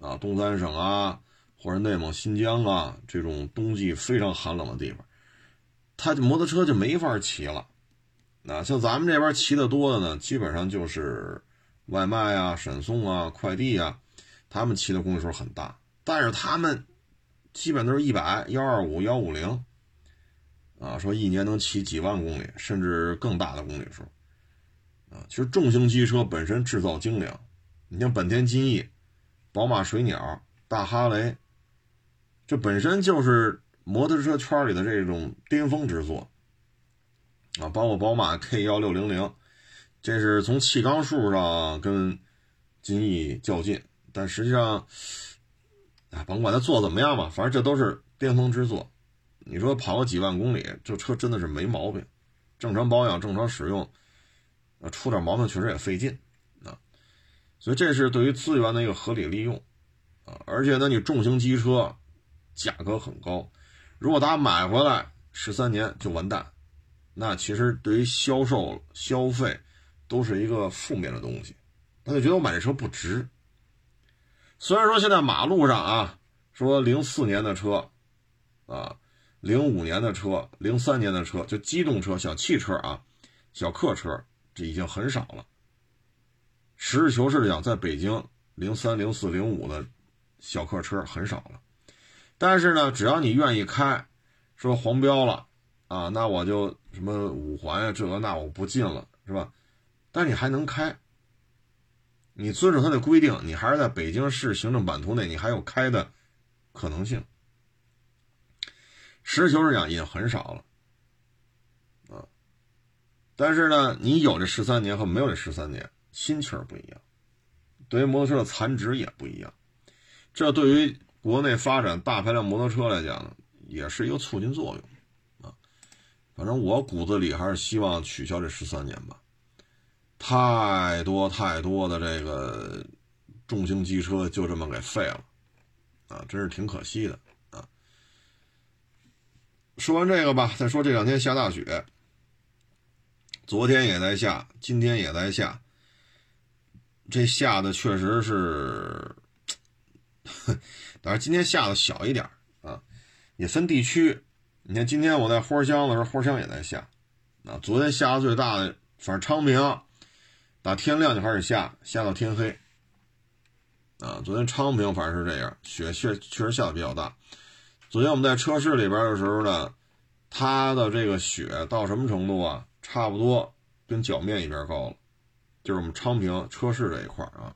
Speaker 1: 啊，东三省啊，或者内蒙、新疆啊这种冬季非常寒冷的地方，它摩托车就没法骑了。那像咱们这边骑的多的呢，基本上就是外卖啊、闪送啊、快递啊，他们骑的公里数很大，但是他们基本都是一百、幺二五、幺五零，啊，说一年能骑几万公里，甚至更大的公里数，啊，其实重型机车本身制造精良，你像本田金翼、宝马水鸟、大哈雷，这本身就是摩托车圈里的这种巅峰之作。啊，包括宝马 K 幺六零零，这是从气缸数上跟金翼较劲，但实际上，啊，甭管它做怎么样吧，反正这都是巅峰之作。你说跑个几万公里，这车真的是没毛病，正常保养、正常使用，啊，出点毛病确实也费劲啊。所以这是对于资源的一个合理利用啊，而且呢，你重型机车价格很高，如果大家买回来十三年就完蛋。那其实对于销售消费，都是一个负面的东西，他就觉得我买这车不值。虽然说现在马路上啊，说零四年的车，啊，零五年的车，零三年的车，就机动车、小汽车啊，小客车，这已经很少了。实事求是的讲，在北京零三、零四、零五的小客车很少了，但是呢，只要你愿意开，说黄标了。啊，那我就什么五环呀，这个那我不进了，是吧？但你还能开，你遵守它的规定，你还是在北京市行政版图内，你还有开的可能性。实事求是讲，已经很少了啊。但是呢，你有这十三年和没有这十三年，心气儿不一样，对于摩托车的残值也不一样。这对于国内发展大排量摩托车来讲，也是一个促进作用。啊反正我骨子里还是希望取消这十三年吧，太多太多的这个重型机车就这么给废了，啊，真是挺可惜的。说完这个吧，再说这两天下大雪，昨天也在下，今天也在下，这下的确实是，但是今天下的小一点啊，也分地区。你看，今天我在花乡的时候，花乡也在下。啊，昨天下的最大的，反正昌平，打天亮就开始下，下到天黑。啊，昨天昌平反正是这样，雪确确实下的比较大。昨天我们在车市里边的时候呢，它的这个雪到什么程度啊？差不多跟脚面一边高了，就是我们昌平车市这一块啊。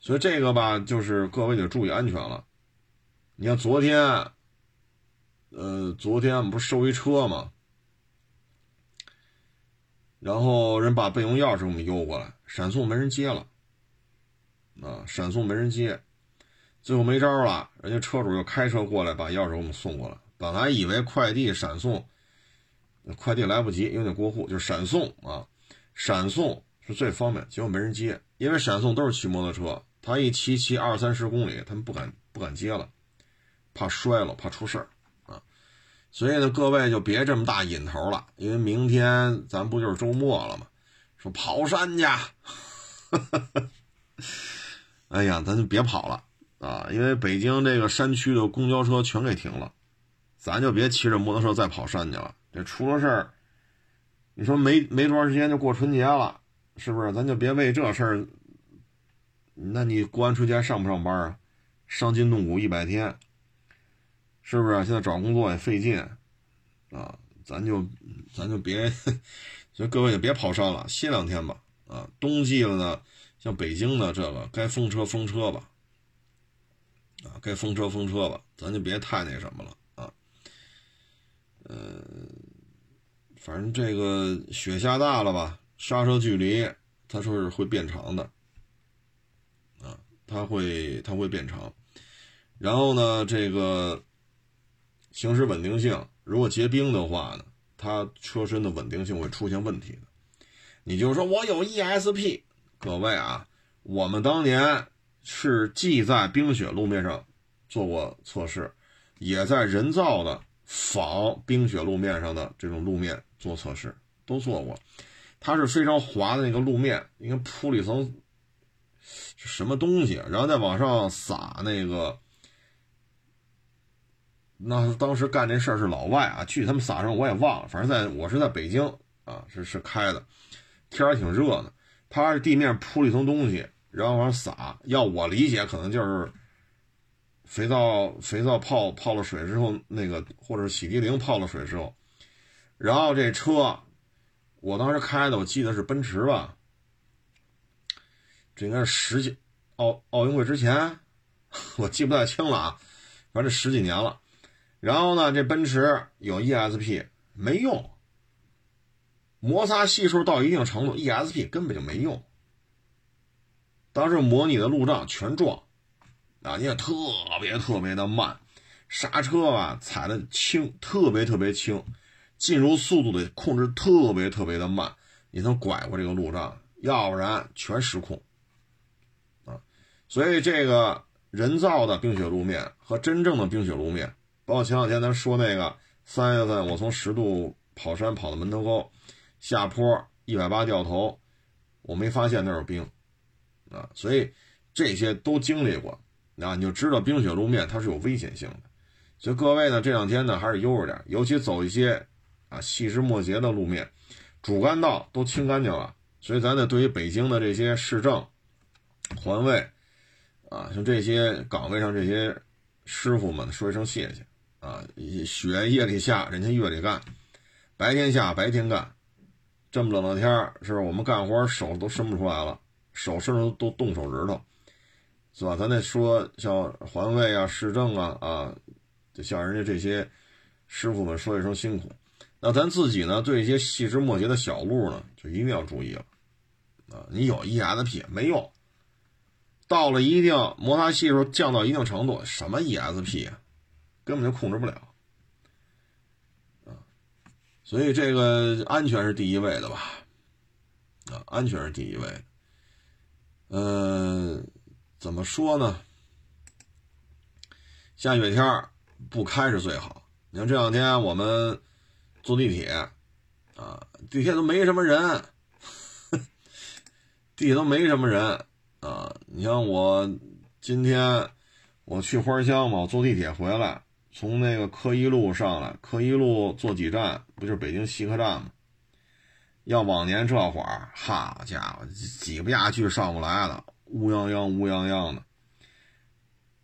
Speaker 1: 所以这个吧，就是各位得注意安全了。你看昨天。呃，昨天我们不是收一车吗？然后人把备用钥匙给我们邮过来，闪送没人接了，啊，闪送没人接，最后没招了，人家车主又开车过来把钥匙给我们送过来。本来以为快递闪送，快递来不及，因为得过户就是闪送啊，闪送是最方便，结果没人接，因为闪送都是骑摩托车，他一骑骑二三十公里，他们不敢不敢接了，怕摔了，怕出事儿啊。所以呢，各位就别这么大瘾头了，因为明天咱不就是周末了吗？说跑山去，哎呀，咱就别跑了啊！因为北京这个山区的公交车全给停了，咱就别骑着摩托车再跑山去了。这出了事儿，你说没没多长时间就过春节了，是不是？咱就别为这事儿。那你过完春节上不上班啊？伤筋动骨一百天。是不是现在找工作也费劲，啊，咱就咱就别，所以各位也别跑山了，歇两天吧，啊，冬季了呢，像北京的这个该封车封车吧，啊，该封车封车吧，咱就别太那什么了啊。呃，反正这个雪下大了吧，刹车距离他说是会变长的，啊，它会它会变长。然后呢，这个行驶稳定性，如果结冰的话呢，它车身的稳定性会出现问题的。你就说我有 ESP，各位啊，我们当年是既在冰雪路面上做过测试，也在人造的仿冰雪路面上的这种路面做测试，都做过。它是非常滑的那个路面，应该铺了一层什么东西，然后再往上撒那个。那当时干这事儿是老外啊，具体他们撒什么我也忘了，反正在我是在北京啊，是是开的，天儿还挺热的。他是地面铺了一层东西，然后往上撒。要我理解，可能就是肥皂肥皂泡泡了水之后，那个或者洗涤灵泡了水之后，然后这车，我当时开的，我记得是奔驰吧，这应该是十几奥奥运会之前，我记不太清了啊，反正十几年了。然后呢，这奔驰有 ESP 没用，摩擦系数到一定程度，ESP 根本就没用。当时模拟的路障全撞，啊，你也特别特别的慢，刹车吧踩的轻，特别特别轻，进入速度的控制特别特别的慢，你能拐过这个路障，要不然全失控，啊，所以这个人造的冰雪路面和真正的冰雪路面。包括前两天咱说那个三月份，我从十度跑山跑到门头沟，下坡一百八掉头，我没发现那有冰，啊，所以这些都经历过，啊，你就知道冰雪路面它是有危险性的。所以各位呢，这两天呢还是悠着点，尤其走一些啊细枝末节的路面，主干道都清干净了。所以咱得对于北京的这些市政环卫啊，像这些岗位上这些师傅们说一声谢谢。啊，雪夜里下，人家夜里干；白天下，白天干。这么冷的天儿，是我们干活手都伸不出来了，手伸都动手指头，是吧？咱得说像环卫啊、市政啊啊，就像人家这些师傅们说一声辛苦。那咱自己呢，对一些细枝末节的小路呢，就一定要注意了啊！你有 ESP 没用，到了一定摩擦系数降到一定程度，什么 ESP 啊？根本就控制不了，啊，所以这个安全是第一位的吧？啊，安全是第一位的。嗯，怎么说呢？下雪天不开是最好。你看这两天我们坐地铁，啊，地铁都没什么人，地铁都没什么人啊。你像我今天我去花乡嘛，我坐地铁回来。从那个科一路上来，科一路坐几站，不就是北京西客站吗？要往年这会儿，好家伙，挤不下去，上不来了，乌泱泱、乌泱泱的。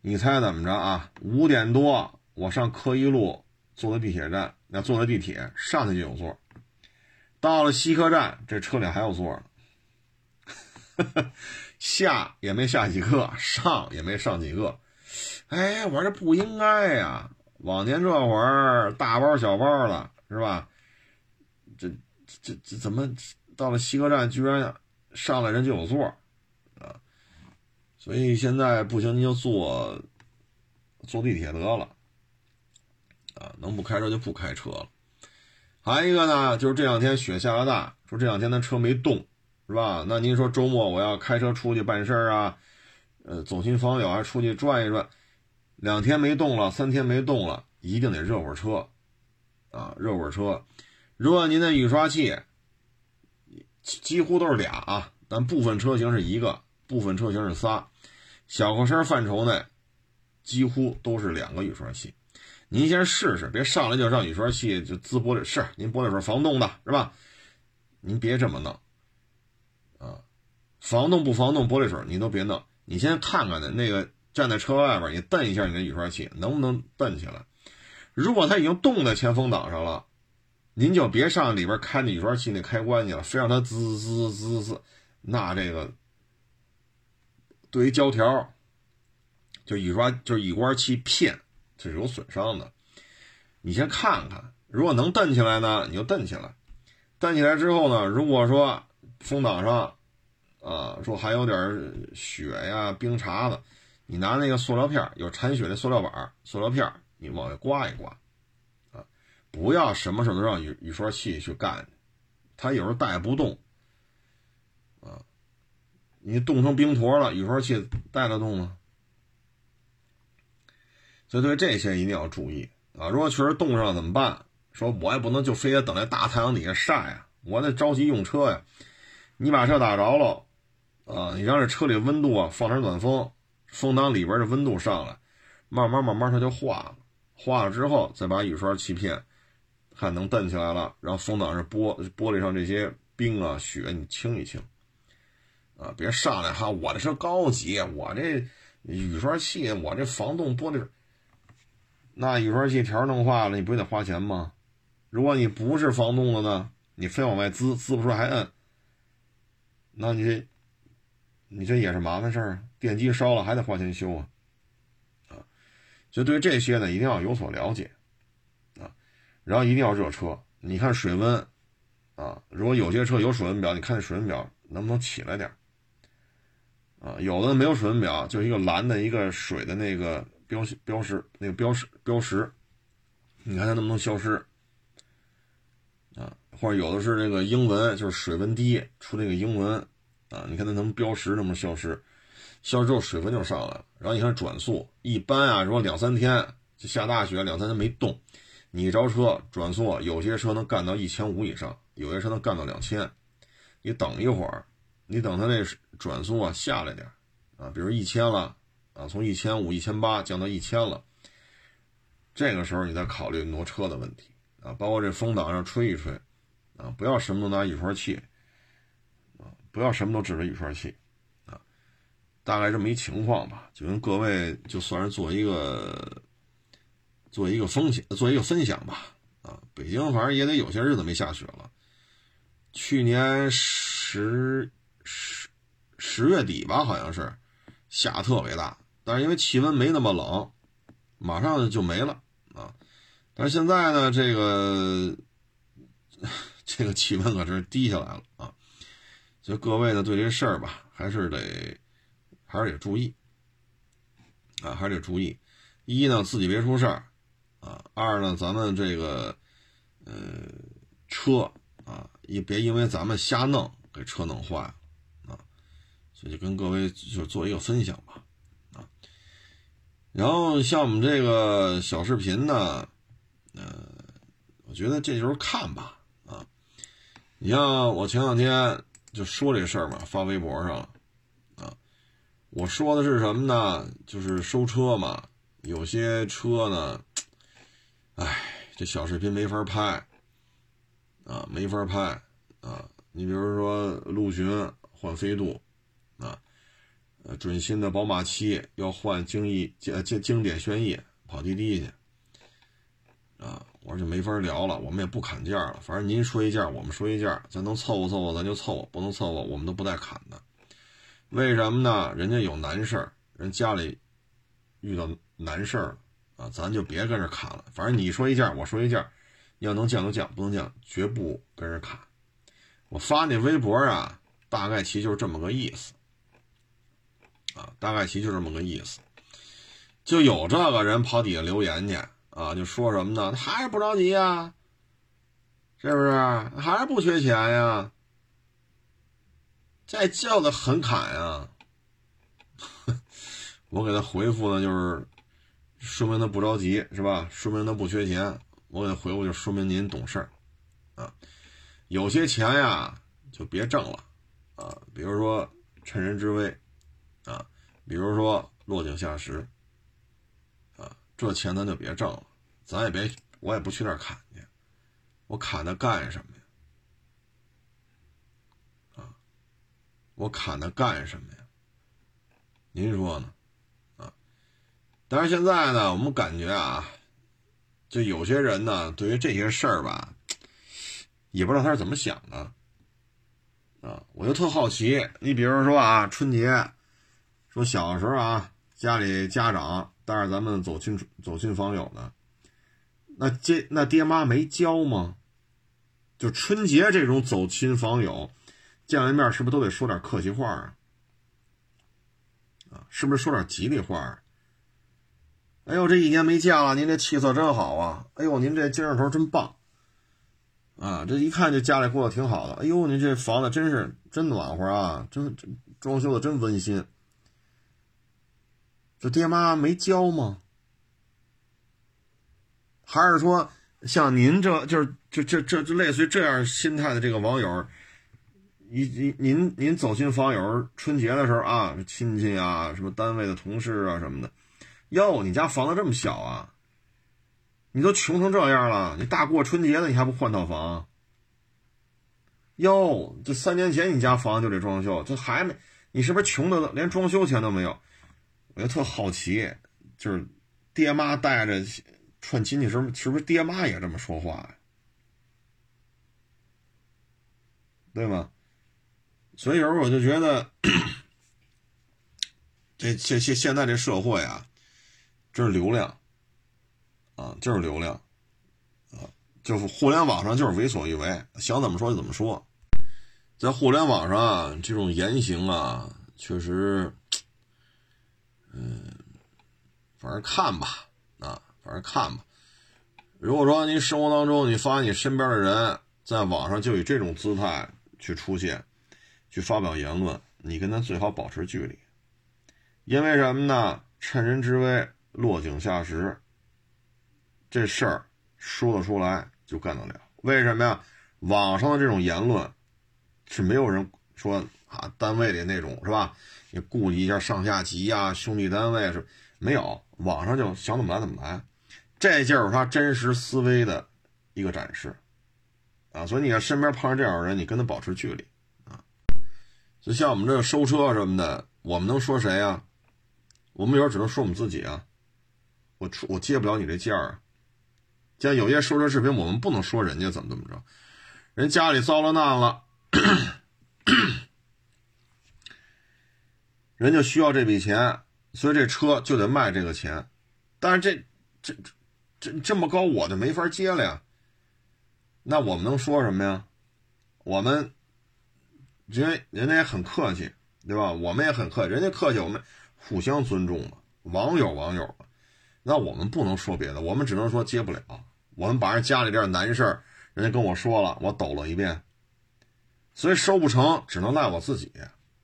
Speaker 1: 你猜怎么着啊？五点多，我上科一路坐的地铁站，那坐的地铁上去就有座。到了西客站，这车里还有座呢。下也没下几个，上也没上几个。哎，我说这不应该呀。往年这会儿大包小包的，是吧？这这怎么到了西客站居然上来人就有座啊？所以现在不行，您就坐坐地铁得了啊！能不开车就不开车了。还一个呢，就是这两天雪下的大，说这两天的车没动，是吧？那您说周末我要开车出去办事儿啊？呃，走亲访友，还出去转一转。两天没动了，三天没动了，一定得热会车，啊，热会车。如果您的雨刷器几乎都是俩啊，但部分车型是一个，部分车型是仨。小客车范畴内，几乎都是两个雨刷器。您先试试，别上来就让雨刷器就滋玻璃。是，您玻璃水防冻的是吧？您别这么弄，啊，防冻不防冻玻璃水您都别弄，你先看看的那个。站在车外边，你蹬一下你的雨刷器，能不能蹬起来？如果它已经冻在前风挡上了，您就别上里边开那雨刷器那开关去了，非让它滋滋滋滋，那这个对于胶条，就雨刷就是雨刮器片，这是有损伤的。你先看看，如果能蹬起来呢，你就蹬起来。蹬起来之后呢，如果说风挡上，啊，说还有点雪呀、冰碴子，你拿那个塑料片，有铲雪的塑料板、塑料片，你往外刮一刮，不要什么事都让雨雨刷器去干，它有时候带不动，啊，你冻成冰坨了，雨刷器带得动吗？所以对这些一定要注意。啊，如果确实冻上了怎么办？说我也不能就非得等在大太阳底下晒啊，我得着急用车呀。你把车打着了，啊，你让这车里温度啊放点暖风，风挡里边的温度上来，慢慢慢慢它就化了。化了之后，再把雨刷器片看能蹬起来了，然后风挡上玻玻璃上这些冰啊雪你清一清。啊，别上来哈，我这车高级，我这雨刷器，我这防冻玻璃。那雨刷器条弄坏了，你不也得花钱吗？如果你不是防冻的呢，你非往外滋，滋不出来还摁，那你这，你这也是麻烦事儿。电机烧了还得花钱修啊，啊，就对这些呢一定要有所了解，然后一定要热车。你看水温，啊，如果有些车有水温表，你看水温表能不能起来点啊，有的没有水温表，就一个蓝的一个水的那个。标标识那个标识标识，你看它能不能消失啊？或者有的是这个英文，就是水温低出那个英文啊？你看它能标识能不能消失？消失之后水温就上来了。然后你看转速，一般啊，如果两三天就下大雪，两三天没动，你着车转速，有些车能干到一千五以上，有些车能干到两千。你等一会儿，你等它那转速啊下来点啊，比如一千了。啊，从一千五、一千八降到一千了，这个时候你再考虑挪车的问题啊，包括这风挡上吹一吹，啊，不要什么都拿雨刷器，啊，不要什么都指着雨刷器，啊，大概这么一情况吧，就跟各位就算是做一个做一个风险，做一个分享吧，啊，北京反正也得有些日子没下雪了，去年十十十月底吧，好像是下特别大。但是因为气温没那么冷，马上就没了啊！但是现在呢，这个 这个气温可是低下来了啊！所以各位呢，对这事儿吧，还是得还是得注意啊，还是得注意。一呢，自己别出事儿啊；二呢，咱们这个呃车啊，也别因为咱们瞎弄给车弄坏了啊！所以就跟各位就做一个分享吧。啊然后像我们这个小视频呢，呃，我觉得这就是看吧，啊，你像我前两天就说这事儿嘛，发微博上了，啊，我说的是什么呢？就是收车嘛，有些车呢，哎，这小视频没法拍，啊，没法拍，啊，你比如说陆巡换飞度，啊。呃，准新的宝马七要换精逸经经经典轩逸跑滴滴去，啊，我说就没法聊了，我们也不砍价了，反正您说一价，我们说一价，咱能凑合凑合咱就凑合，不能凑合我们都不带砍的。为什么呢？人家有难事儿，人家里遇到难事儿啊，咱就别跟着砍了。反正你说一件，我说一件，要能降就降，不能降绝不跟这砍。我发那微博啊，大概其就是这么个意思。啊，大概其就这么个意思，就有这个人跑底下留言去啊，就说什么呢？他还是不着急呀，是不是？还是不缺钱呀？这叫的很砍呀！我给他回复呢，就是说明他不着急，是吧？说明他不缺钱。我给他回复就说明您懂事儿啊。有些钱呀，就别挣了啊，比如说趁人之危。啊，比如说落井下石，啊，这钱咱就别挣了，咱也别，我也不去那儿砍去，我砍它干什么呀？啊，我砍它干什么呀？您说呢？但是现在呢，我们感觉啊，就有些人呢，对于这些事儿吧，也不知道他是怎么想的，啊，我就特好奇，你比如说啊，春节。说小时候啊，家里家长带着咱们走亲走亲访友的，那这那爹妈没教吗？就春节这种走亲访友，见了面是不是都得说点客气话啊？啊，是不是说点吉利话？哎呦，这一年没见了，您这气色真好啊！哎呦，您这精神头真棒啊！这一看就家里过得挺好的。哎呦，您这房子真是真暖和啊，真真装修的真温馨。这爹妈没教吗？还是说像您这就是就这这这类似于这样心态的这个网友，您您您您走亲访友，春节的时候啊，亲戚啊，什么单位的同事啊什么的。哟，你家房子这么小啊？你都穷成这样了，你大过春节了，你还不换套房？哟，这三年前你家房子就得装修，这还没，你是不是穷的连装修钱都没有？我就特好奇，就是爹妈带着串亲戚时，是不是爹妈也这么说话呀？对吗？所以有时候我就觉得，这这现现在这社会啊。这是流量，啊，就是流量，啊，就是互联网上就是为所欲为，想怎么说就怎么说，在互联网上，这种言行啊，确实，嗯，反正看吧，啊，反正看吧。如果说你生活当中你发现你身边的人在网上就以这种姿态去出现，去发表言论，你跟他最好保持距离，因为什么呢？趁人之危。落井下石，这事儿说得出来就干得了。为什么呀？网上的这种言论是没有人说啊，单位里那种是吧？你顾及一下上下级呀，兄弟单位是没有。网上就想怎么来怎么来，这就是他真实思维的一个展示啊。所以你看身边碰上这样的人，你跟他保持距离啊。就像我们这收车什么的，我们能说谁呀？我们有时候只能说我们自己啊。我出我接不了你这件儿，像有些说车视频，我们不能说人家怎么怎么着，人家里遭了难了，人就需要这笔钱，所以这车就得卖这个钱，但是这这这这么高，我就没法接了呀。那我们能说什么呀？我们因为人家也很客气，对吧？我们也很客气，人家客气，我们互相尊重嘛，网友网友嘛。那我们不能说别的，我们只能说接不了。我们把人家里点难事儿，人家跟我说了，我抖了一遍，所以收不成，只能赖我自己。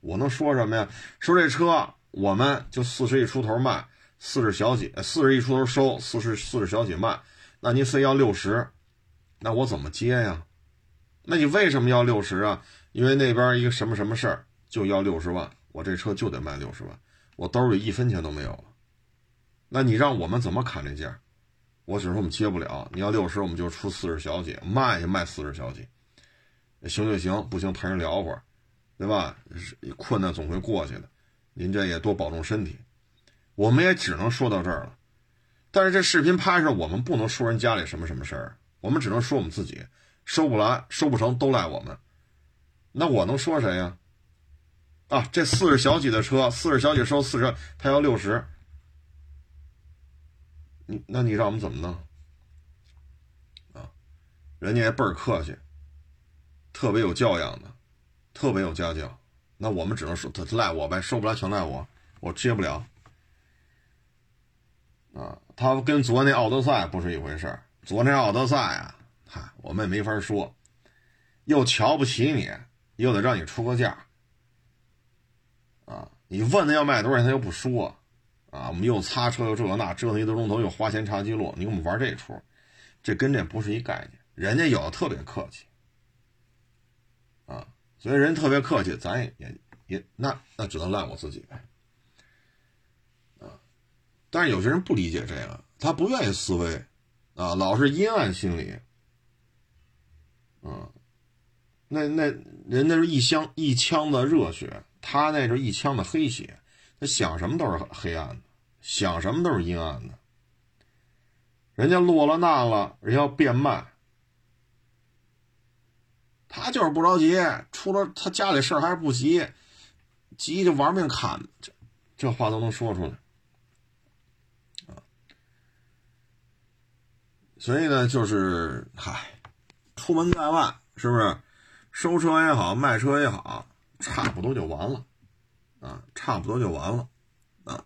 Speaker 1: 我能说什么呀？说这车我们就四十亿出头卖，四十小几，四十亿出头收，四十四十小几卖。那您非要六十，那我怎么接呀？那你为什么要六十啊？因为那边一个什么什么事儿就要六十万，我这车就得卖六十万，我兜里一分钱都没有了。那你让我们怎么砍这价？我只是说我们接不了。你要六十，我们就出四十小几，卖也卖四十小几，行就行，不行陪人聊会儿，对吧？困难总会过去的，您这也多保重身体。我们也只能说到这儿了。但是这视频拍摄，我们不能说人家里什么什么事儿，我们只能说我们自己收不来，收不成都赖我们。那我能说谁呀？啊，这四十小几的车，四十小几收四十，他要六十。你那你让我们怎么弄啊？人家也倍儿客气，特别有教养的，特别有家教。那我们只能说他赖我呗，受不了全赖我，我接不了。啊，他跟昨天奥德赛不是一回事儿。昨天奥德赛啊，嗨，我们也没法说，又瞧不起你，又得让你出个价。啊，你问他要卖多少钱，他又不说。啊，我们又擦车又这那折腾一个多钟头，又花钱查记录，你给我们玩这出，这跟这不是一概念。人家有的特别客气，啊，所以人特别客气，咱也也也那那只能赖我自己呗，啊，但是有些人不理解这个，他不愿意思维，啊，老是阴暗心理，啊，那那人家是一箱一腔的热血，他那是一腔的黑血。他想什么都是黑暗的，想什么都是阴暗的。人家落了难了，人要变卖，他就是不着急。出了他家里事儿还是不急，急就玩命砍，这这话都能说出来。所以呢，就是嗨，出门在外，是不是收车也好，卖车也好，差不多就完了啊，差不多就完了啊。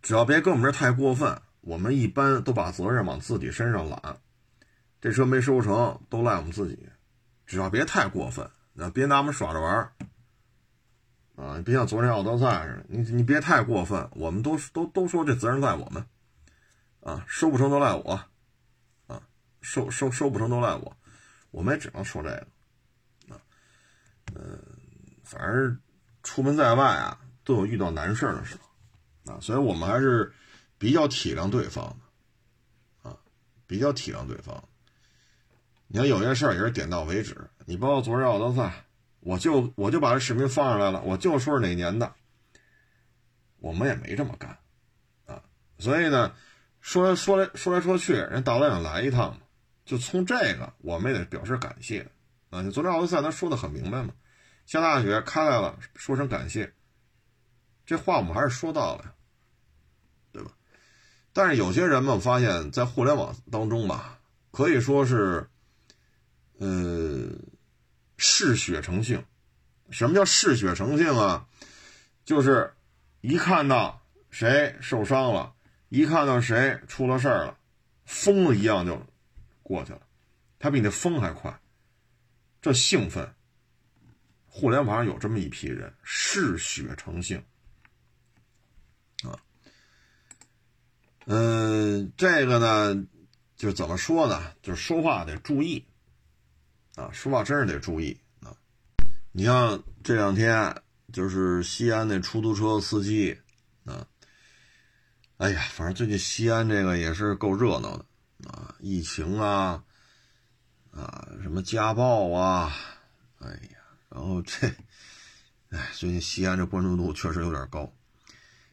Speaker 1: 只要别跟我们这太过分，我们一般都把责任往自己身上揽。这车没收成，都赖我们自己。只要别太过分，那别拿我们耍着玩啊！你别像昨天奥德赛似的，你你别太过分。我们都都都说这责任在我们啊，收不成都赖我啊，收收收不成都赖我，我们也只能说这个啊。嗯，反正出门在外啊，都有遇到难事的时候啊，所以我们还是比较体谅对方的啊，比较体谅对方。你看有些事儿也是点到为止。你包括昨日奥德赛，我就我就把这视频放上来了，我就说是哪年的。我们也没这么干，啊，所以呢，说来说来说来说去，人大老远来一趟嘛，就从这个我们也得表示感谢啊。你昨天奥德赛他说的很明白嘛，下大雪开来了，说声感谢，这话我们还是说到了，对吧？但是有些人们发现，在互联网当中吧，可以说是。呃，嗜血成性，什么叫嗜血成性啊？就是一看到谁受伤了，一看到谁出了事儿了，疯了一样就过去了。他比那疯还快，这兴奋。互联网上有这么一批人，嗜血成性啊。嗯，这个呢，就怎么说呢？就是说话得注意。啊，说话真是得注意啊！你像这两天，就是西安那出租车司机啊，哎呀，反正最近西安这个也是够热闹的啊，疫情啊，啊，什么家暴啊，哎呀，然后这，哎，最近西安这关注度确实有点高。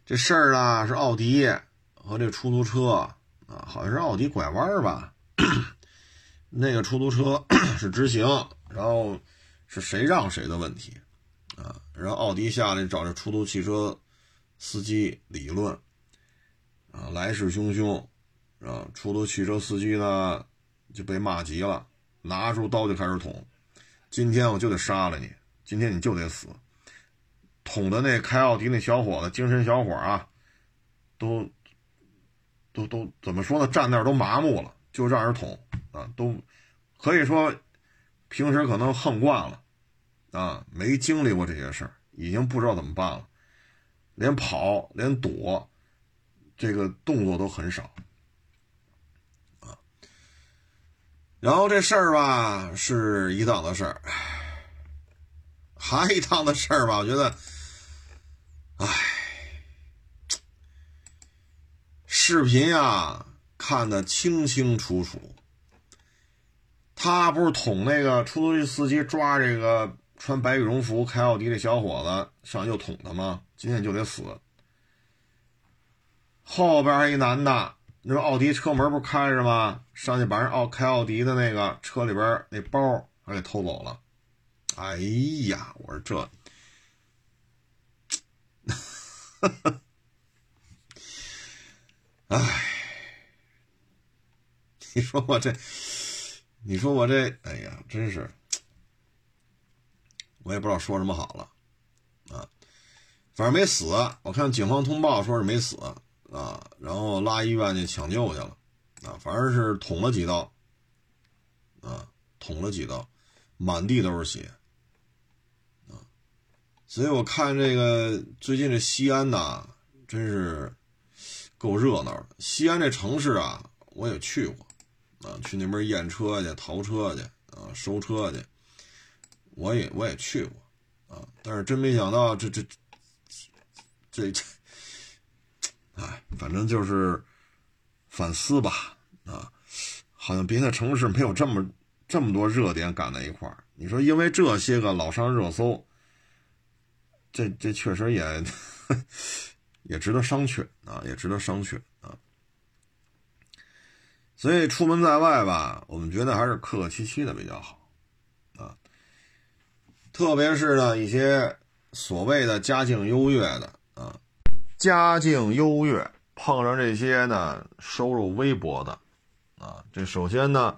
Speaker 1: 这事儿呢是奥迪和这出租车啊，好像是奥迪拐弯吧。那个出租车 是直行，然后是谁让谁的问题啊？然后奥迪下来找这出租汽车司机理论啊，来势汹汹，啊，出租汽车司机呢就被骂急了，拿出刀就开始捅，今天我就得杀了你，今天你就得死。捅的那开奥迪那小伙子，精神小伙啊，都都都怎么说呢？站那儿都麻木了。就让人捅啊，都可以说平时可能横惯了啊，没经历过这些事儿，已经不知道怎么办了，连跑连躲这个动作都很少啊。然后这事儿吧是一档子事儿，还一档子事儿吧，我觉得，唉，视频啊。看得清清楚楚，他不是捅那个出租车司机抓这个穿白羽绒服开奥迪的小伙子上又捅他吗？今天就得死。后边还一男的，那奥迪车门不是开着吗？上去把人奥开奥迪的那个车里边那包还给偷走了。哎呀，我说这，哎。你说我这，你说我这，哎呀，真是，我也不知道说什么好了，啊，反正没死。我看警方通报说是没死啊，然后拉医院去抢救去了，啊，反正是捅了几刀，啊，捅了几刀，满地都是血，啊，所以我看这个最近这西安呐，真是够热闹的。西安这城市啊，我也去过。啊，去那边验车去、淘车去啊、收车去，我也我也去过啊，但是真没想到这这这这，哎，反正就是反思吧啊，好像别的城市没有这么这么多热点赶在一块儿。你说因为这些个老上热搜，这这确实也 也值得商榷啊，也值得商榷啊。所以出门在外吧，我们觉得还是客客气气的比较好，啊，特别是呢一些所谓的家境优越的，家境优越碰上这些呢收入微薄的啊，这首先呢，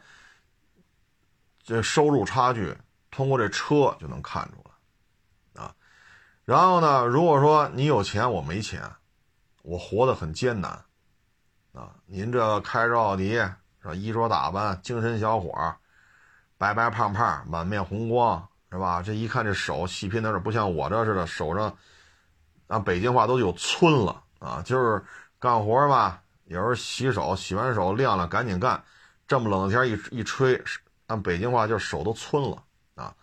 Speaker 1: 这收入差距通过这车就能看出来啊。然后呢，如果说你有钱我没钱，我活得很艰难啊。您这开着奥迪是吧？衣着打扮精神小伙，白白胖胖，满面红光。是吧？这一看这手细皮嫩肉，不像我这似的，手上，按北京话都有皴了啊！就是干活吧，有时候洗手，洗完手晾晾，赶紧干。这么冷的天一一吹，按北京话就是手都皴了啊。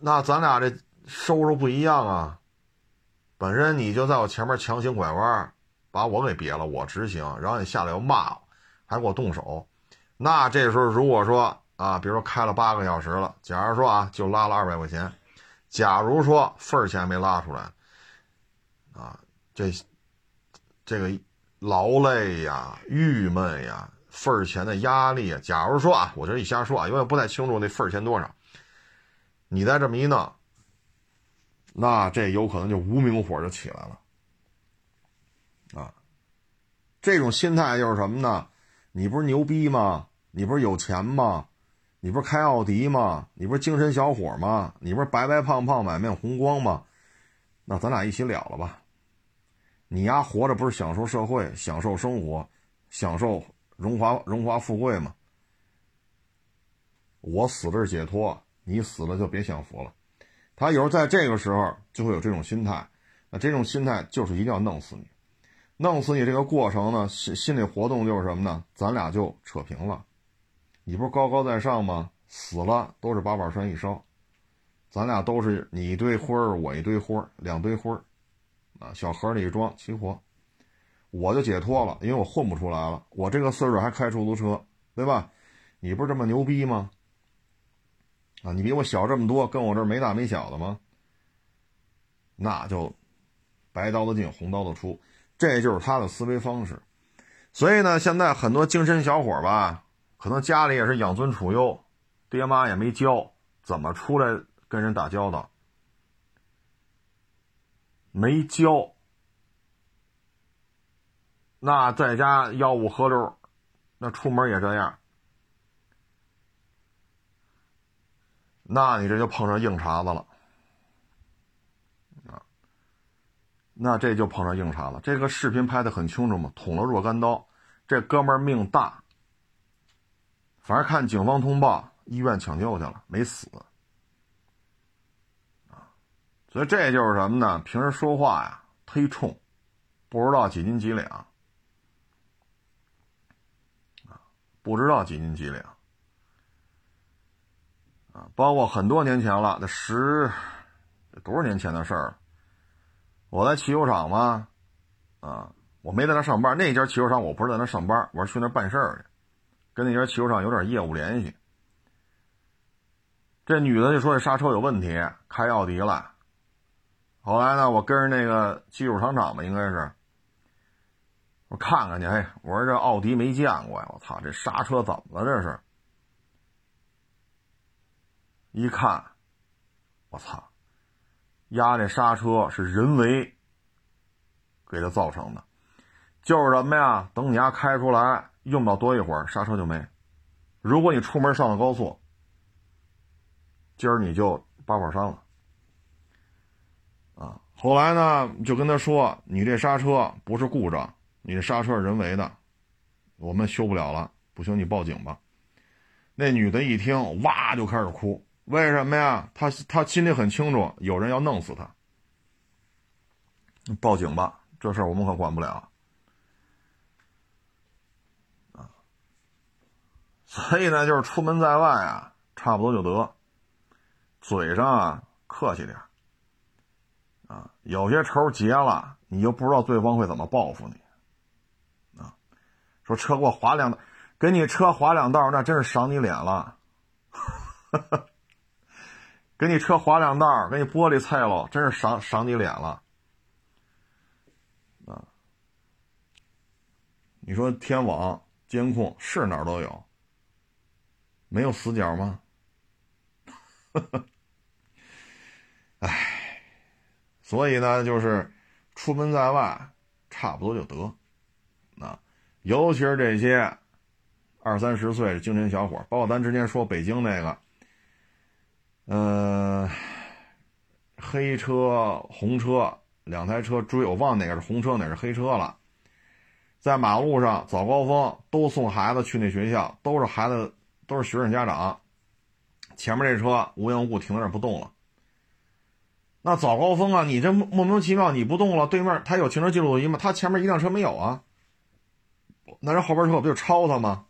Speaker 1: 那咱俩这收入不一样啊，本身你就在我前面强行拐弯，把我给别了，我直行，然后你下来又骂我，还给我动手。那这时候如果说，啊，比如说开了八个小时了，假如说啊，就拉了二百块钱，假如说份儿钱没拉出来，啊，这这个劳累呀、郁闷呀、份儿钱的压力呀，假如说啊，我这一瞎说啊，因为不太清楚那份儿钱多少，你再这么一弄，那这有可能就无名火就起来了，啊，这种心态就是什么呢？你不是牛逼吗？你不是有钱吗？你不是开奥迪吗？你不是精神小伙吗？你不是白白胖胖、满面红光吗？那咱俩一起了了吧。你丫活着不是享受社会、享受生活、享受荣华荣华富贵吗？我死的是解脱，你死了就别享福了。他有时候在这个时候就会有这种心态，那这种心态就是一定要弄死你，弄死你这个过程呢，心心理活动就是什么呢？咱俩就扯平了。你不是高高在上吗？死了都是八宝山一烧，咱俩都是你一堆灰儿，我一堆灰儿，两堆灰儿，啊，小盒里一装，齐活，我就解脱了，因为我混不出来了。我这个岁数还开出租车，对吧？你不是这么牛逼吗？啊，你比我小这么多，跟我这没大没小的吗？那就白刀子进红刀子出，这就是他的思维方式。所以呢，现在很多精神小伙吧。可能家里也是养尊处优，爹妈也没教怎么出来跟人打交道，没教，那在家吆五喝六，那出门也这样，那你这就碰上硬茬子了，啊，那这就碰上硬茬子。这个视频拍的很清楚嘛，捅了若干刀，这哥们命大。反正看警方通报，医院抢救去了，没死。所以这就是什么呢？平时说话呀忒冲，不知道几斤几两。不知道几斤几两。啊，包括很多年前了，那十多少年前的事儿了。我在汽修厂嘛，啊，我没在那上班，那家汽修厂我不是在那上班，我是去那办事儿去。跟那家汽修厂有点业务联系，这女的就说这刹车有问题，开奥迪了。后来呢，我跟着那个汽修厂长吧，应该是，我看看去，嘿，我说这奥迪没见过呀，我操，这刹车怎么了？这是，一看，我操，压这刹车是人为给它造成的，就是什么呀？等你丫开出来。用不了多一会儿，刹车就没。如果你出门上了高速，今儿你就八宝山了。啊，后来呢，就跟他说：“你这刹车不是故障，你这刹车是人为的，我们修不了了，不行你报警吧。”那女的一听，哇就开始哭。为什么呀？她她心里很清楚，有人要弄死她。报警吧，这事儿我们可管不了。所以呢，就是出门在外啊，差不多就得，嘴上啊客气点啊，有些仇结了，你就不知道对方会怎么报复你，啊，说车给我划两道，给你车划两道，那真是赏你脸了，给你车划两道，给你玻璃碎了，真是赏赏你脸了，啊，你说天网监控是哪儿都有。没有死角吗？唉，所以呢，就是出门在外，差不多就得，啊，尤其是这些二三十岁的精神小伙，包括咱之前说北京那个，嗯，黑车红车两台车追，我忘哪个是红车，哪是黑车了。在马路上早高峰都送孩子去那学校，都是孩子，都是学生家长。前面这车无缘无故停在那不动了。那早高峰啊，你这莫名其妙你不动了，对面他有行车记录仪吗？他前面一辆车没有啊？那人后边车不就超他吗？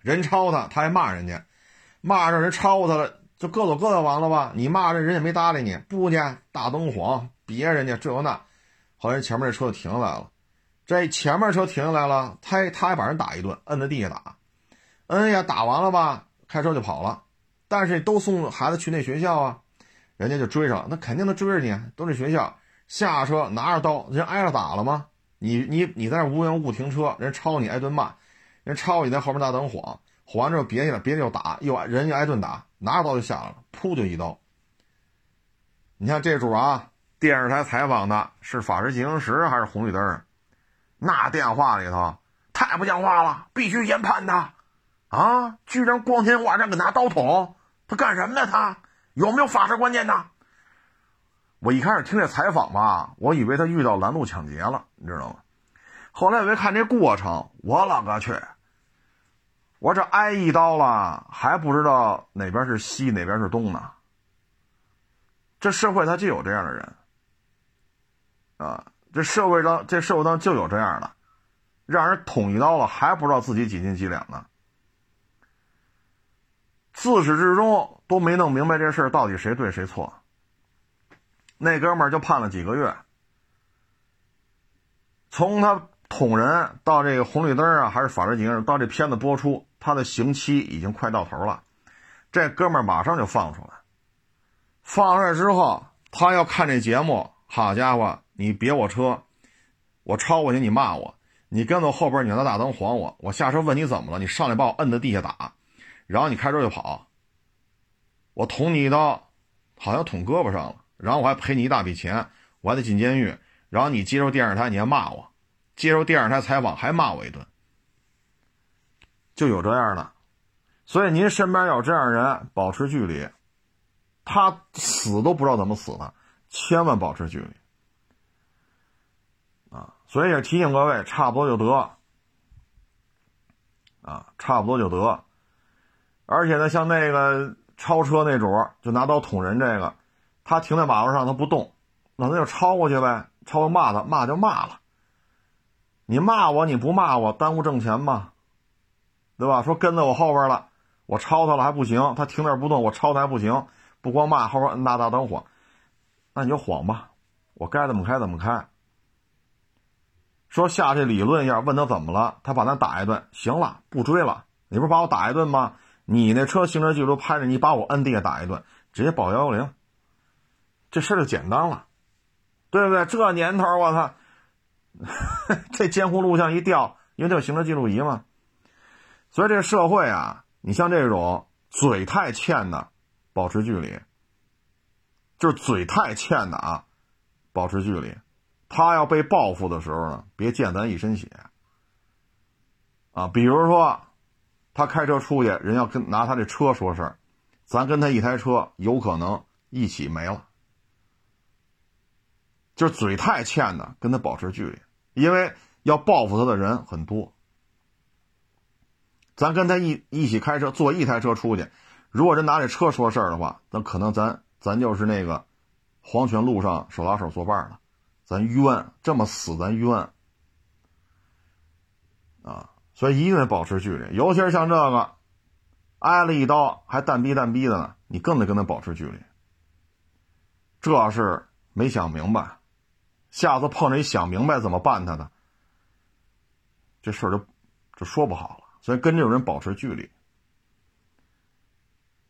Speaker 1: 人超他，他还骂人家，骂着人超他了，就各走各的完了吧？你骂人，人也没搭理你，不去大灯晃，别人家这那，后来前面这车就停下来了。这前面车停下来了，他他还把人打一顿，摁在地下打，哎呀打完了吧，开车就跑了。但是都送孩子去那学校啊，人家就追上，那肯定能追着你，都是学校。下车拿着刀，人挨着打了吗？你你你在那无缘无故停车，人超你挨顿骂，人超你在后面大灯晃，晃完之后别去了，别的又打，又人家挨顿打，拿着刀就下来了，噗就一刀。你看这主啊，电视台采访的是法制进行时还是红绿灯？那电话里头太不像话了，必须严判他，啊！居然光天化日给拿刀捅，他干什么呢？他有没有法制观念呢？我一开始听这采访吧，我以为他遇到拦路抢劫了，你知道吗？后来我一看这过程，我了个去！我这挨一刀了，还不知道哪边是西，哪边是东呢？这社会他就有这样的人，啊！这社会上，这社会上就有这样的，让人捅一刀了还不知道自己几斤几两呢。自始至终都没弄明白这事儿到底谁对谁错。那哥们儿就判了几个月，从他捅人到这个红绿灯啊，还是法制进行到这片子播出，他的刑期已经快到头了。这哥们儿马上就放出来，放出来之后，他要看这节目，好家伙！你别我车，我超过去，你骂我，你跟到后边，你拿大灯晃我，我下车问你怎么了，你上来把我摁在地下打，然后你开车就跑，我捅你一刀，好像捅胳膊上了，然后我还赔你一大笔钱，我还得进监狱，然后你接受电视台，你还骂我，接受电视台采访还骂我一顿，就有这样的，所以您身边有这样人，保持距离，他死都不知道怎么死的，千万保持距离。所以也提醒各位，差不多就得，啊，差不多就得。而且呢，像那个超车那主就拿刀捅人，这个他停在马路上他不动，那他就超过去呗，超过骂他，骂就骂了。你骂我，你不骂我，耽误挣钱吗？对吧？说跟在我后边了，我超他了还不行，他停那不动，我超他还不行，不光骂，后边摁大大灯晃，那你就晃吧，我该怎么开怎么开。说下去理论一下，问他怎么了，他把咱打一顿，行了，不追了。你不是把我打一顿吗？你那车行车记录拍着你把我摁地下打一顿，直接报幺幺零，这事儿就简单了，对不对？这年头我操，这监控录像一调，因为这有行车记录仪嘛。所以这社会啊，你像这种嘴太欠的，保持距离，就是嘴太欠的啊，保持距离。他要被报复的时候呢，别溅咱一身血啊！比如说，他开车出去，人要跟拿他这车说事儿，咱跟他一台车有可能一起没了。就是嘴太欠的，跟他保持距离，因为要报复他的人很多。咱跟他一一起开车，坐一台车出去，如果人拿这车说事儿的话，那可能咱咱就是那个黄泉路上手拉手作伴了。咱冤，这么死咱冤啊！所以一定得保持距离，尤其是像这个挨了一刀还蛋逼蛋逼的呢，你更得跟他保持距离。这是没想明白，下次碰着一想明白怎么办他的，这事儿就就说不好了。所以跟这种人保持距离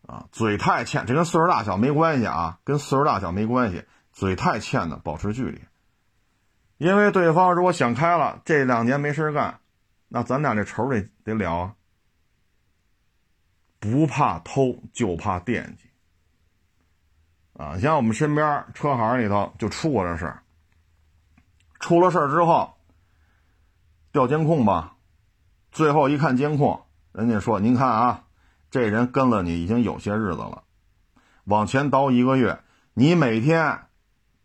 Speaker 1: 啊，嘴太欠，这跟岁数大小没关系啊，跟岁数大小没关系，嘴太欠的保持距离。因为对方如果想开了，这两年没事干，那咱俩这仇得得了啊！不怕偷，就怕惦记。
Speaker 2: 啊，像我们身边车行里头就出过这事，出了事儿之后调监控吧，最后一看监控，人家说：“您看啊，这人跟了你已经有些日子了，往前倒一个月，你每天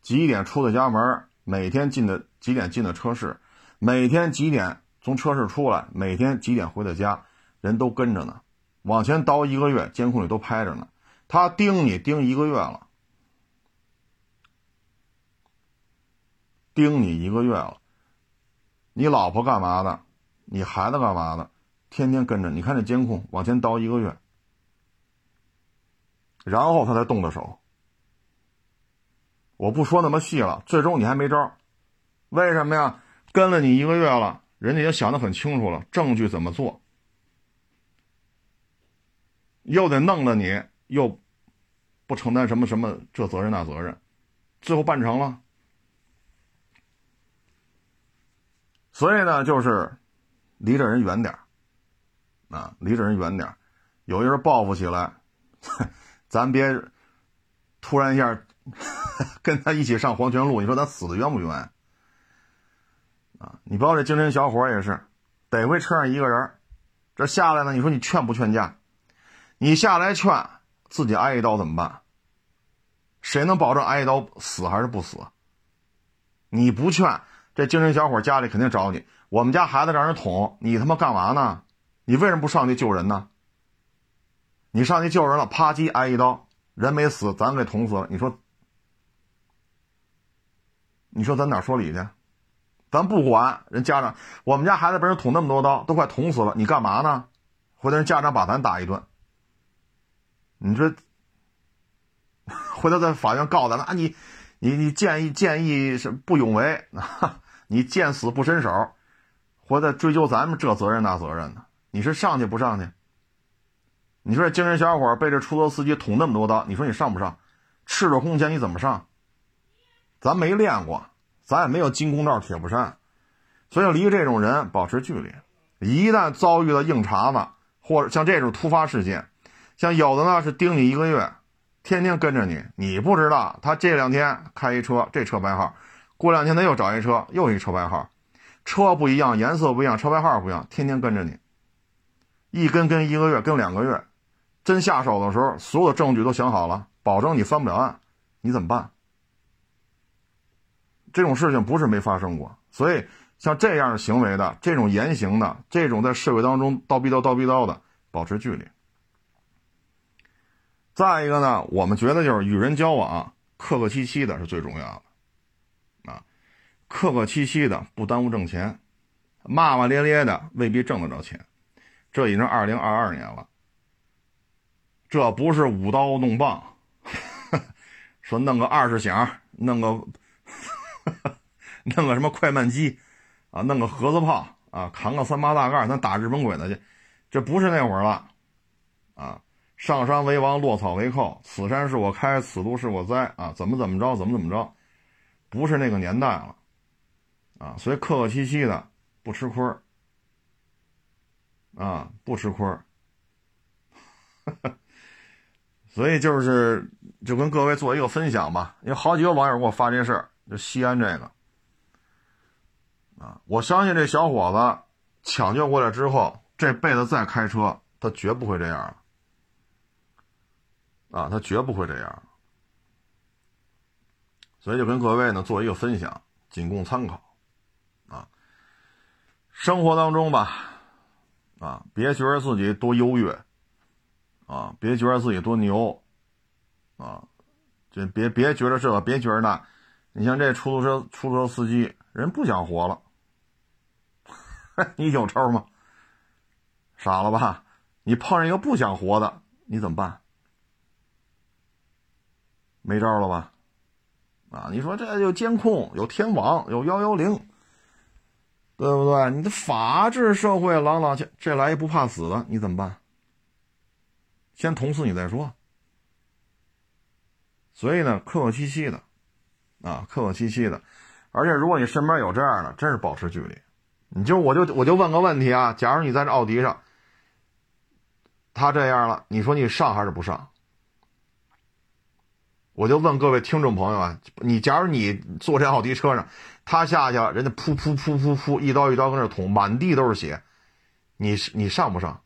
Speaker 2: 几点出的家门，每天进的几点进的车市，每天几点从车市出来，每天几点回的家，人都跟着呢，往前倒一个月，监控里都拍着呢，他盯你盯一个月了。”盯你一个月了，你老婆干嘛的？你孩子干嘛的？天天跟着，你看这监控往前倒一个月，然后他才动的手。我不说那么细了，最终你还没招，为什么呀？跟了你一个月了，人家也想得很清楚了，证据怎么做，又得弄了你，又不承担什么什么这责任那责任，最后办成了。所以呢，就是离这人远点啊，离这人远点有一人报复起来，咱别突然一下 跟他一起上黄泉路，你说咱死的冤不冤？啊，你包括这精神小伙也是，得亏车上一个人，这下来呢，你说你劝不劝架？你下来劝，自己挨一刀怎么办？谁能保证挨一刀死还是不死？你不劝。这精神小伙家里肯定找你。我们家孩子让人捅，你他妈干嘛呢？你为什么不上去救人呢？你上去救人了，啪叽挨一刀，人没死，咱给捅死了。你说，你说咱哪说理去？咱不管人家长，我们家孩子被人捅那么多刀，都快捅死了，你干嘛呢？回头人家长把咱打一顿，你说 回头在法院告咱了啊？你你你建议建议是不勇为啊？你见死不伸手，或者追究咱们这责任那责任呢？你是上去不上去？你说这精神小伙被这出租司机捅那么多刀，你说你上不上？赤着空拳你怎么上？咱没练过，咱也没有金箍罩铁布衫，所以离这种人保持距离。一旦遭遇了硬茬子，或者像这种突发事件，像有的呢是盯你一个月，天天跟着你，你不知道他这两天开一车，这车牌号。过两天他又找一车，又一车牌号，车不一样，颜色不一样，车牌号不一样，天天跟着你，一跟跟一个月，跟两个月，真下手的时候，所有的证据都想好了，保证你翻不了案，你怎么办？这种事情不是没发生过，所以像这样的行为的，这种言行的，这种在社会当中叨逼叨叨逼叨的，保持距离。再一个呢，我们觉得就是与人交往，客客气气的是最重要的啊。客客气气的不耽误挣钱，骂骂咧咧的未必挣得着钱。这已经二零二二年了，这不是舞刀弄棒，说弄个二十响，弄个 弄个什么快慢机啊，弄个盒子炮啊，扛个三八大盖，咱打日本鬼子去，这不是那会儿了啊！上山为王，落草为寇，此山是我开，此路是我栽啊！怎么怎么着，怎么怎么着，不是那个年代了。啊，所以客客气气的，不吃亏儿，啊，不吃亏儿，所以就是就跟各位做一个分享吧。有好几个网友给我发这事儿，就西安这个，啊，我相信这小伙子抢救过来之后，这辈子再开车，他绝不会这样了，啊，他绝不会这样。所以就跟各位呢做一个分享，仅供参考。啊生活当中吧，啊，别觉得自己多优越，啊，别觉得自己多牛，啊，这别别觉得这个，别觉得那。你像这出租车出租车司机，人不想活了，你有招吗？傻了吧？你碰上一个不想活的，你怎么办？没招了吧？啊，你说这有监控，有天网，有幺幺零。对不对？你的法治社会，朗朗这这来一不怕死的，你怎么办？先捅死你再说。所以呢，客客气气的，啊，客客气气的。而且如果你身边有这样的，真是保持距离。你就我就我就问个问题啊，假如你在这奥迪上，他这样了，你说你上还是不上？我就问各位听众朋友啊，你假如你坐这奥迪车上，他下去了，人家噗噗噗噗噗一刀一刀跟那捅，满地都是血，你你上不上？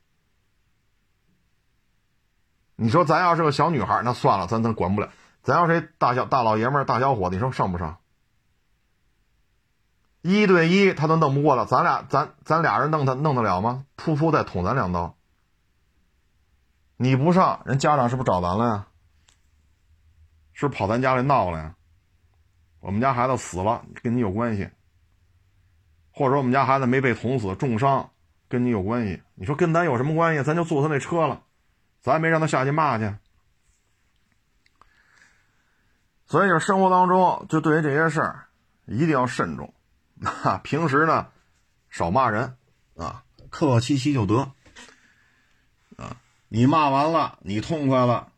Speaker 2: 你说咱要是个小女孩，那算了，咱咱管不了。咱要是大小大老爷们儿、大小伙子，你说上不上？一对一他都弄不过了，咱俩咱咱俩人弄他弄得了吗？噗噗再捅咱两刀，你不上，人家长是不是找咱了呀？是不是跑咱家里闹了呀？我们家孩子死了，跟你有关系；或者说我们家孩子没被捅死，重伤，跟你有关系。你说跟咱有什么关系？咱就坐他那车了，咱没让他下去骂去。所以，就生活当中，就对于这些事儿，一定要慎重。啊，平时呢，少骂人，啊，客客气气就得。啊，你骂完了，你痛快了，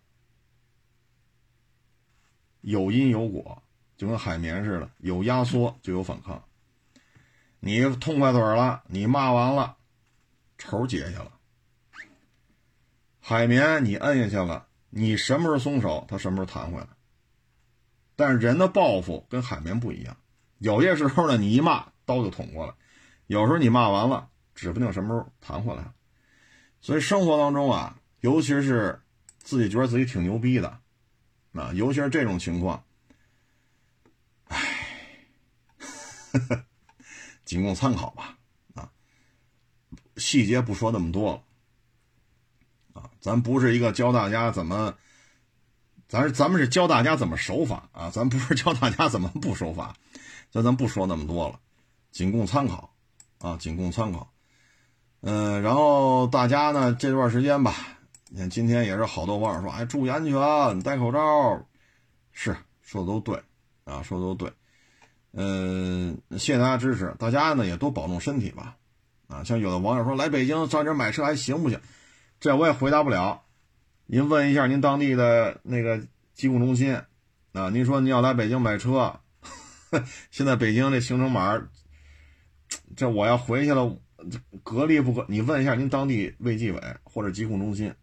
Speaker 2: 有因有果，就跟海绵似的，有压缩就有反抗。你痛快嘴了，你骂完了，仇结下了。海绵你摁下去了，你什么时候松手，它什么时候弹回来。但是人的报复跟海绵不一样，有些时候呢，你一骂刀就捅过来，有时候你骂完了，指不定什么时候弹回来。所以生活当中啊，尤其是自己觉得自己挺牛逼的，啊，尤其是这种情况，唉，仅供参考吧，啊，细节不说那么多了，啊，咱不是一个教大家怎么。咱是咱们是教大家怎么守法啊，咱不是教大家怎么不守法，咱咱不说那么多了，仅供参考啊，仅供参考。嗯，然后大家呢这段时间吧，你看今天也是好多网友说，哎，注意安全，戴口罩，是说的都对啊，说的都对。嗯，谢谢大家支持，大家呢也多保重身体吧。啊，像有的网友说来北京上这买车还行不行？这我也回答不了。您问一下您当地的那个疾控中心，啊，您说您要来北京买车，现在北京这行程码，这我要回去了，隔离不隔？你问一下您当地卫计委或者疾控中心，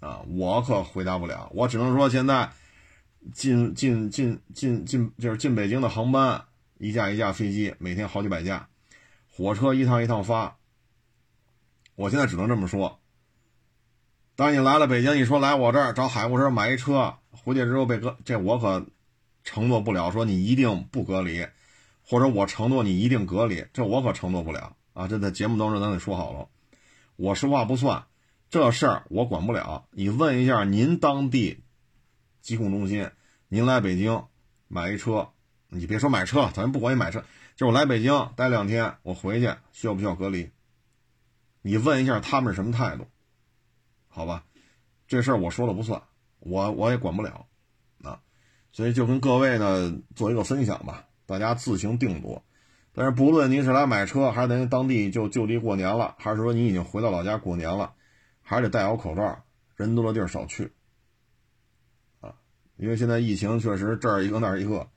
Speaker 2: 啊，我可回答不了，我只能说现在进进进进进就是进北京的航班，一架一架飞机，每天好几百架，火车一趟一趟发，我现在只能这么说。当你来了北京，你说来我这儿找海沃车买一车，回去之后被隔，这我可承诺不了。说你一定不隔离，或者我承诺你一定隔离，这我可承诺不了啊！这在节目当中咱得说好了，我说话不算，这事儿我管不了。你问一下您当地疾控中心，您来北京买一车，你别说买车，咱不管你买车，就我来北京待两天，我回去需要不需要隔离？你问一下他们是什么态度？好吧，这事儿我说了不算，我我也管不了，啊，所以就跟各位呢做一个分享吧，大家自行定夺。但是不论您是来买车，还是您当地就就地过年了，还是说你已经回到老家过年了，还是得戴好口罩，人多的地儿少去，啊，因为现在疫情确实这儿一个那儿一个，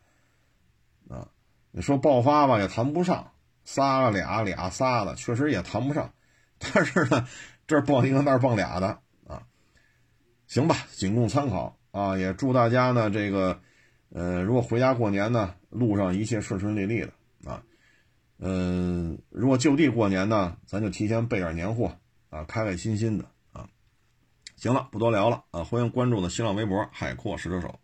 Speaker 2: 啊，你说爆发吧也谈不上，仨了俩俩仨的确实也谈不上，但是呢，这儿蹦一个那儿蹦俩的。行吧，仅供参考啊！也祝大家呢，这个，呃，如果回家过年呢，路上一切顺顺利利的啊。嗯，如果就地过年呢，咱就提前备点年货啊，开开心心的啊。行了，不多聊了啊，欢迎关注的新浪微博“海阔试车手”。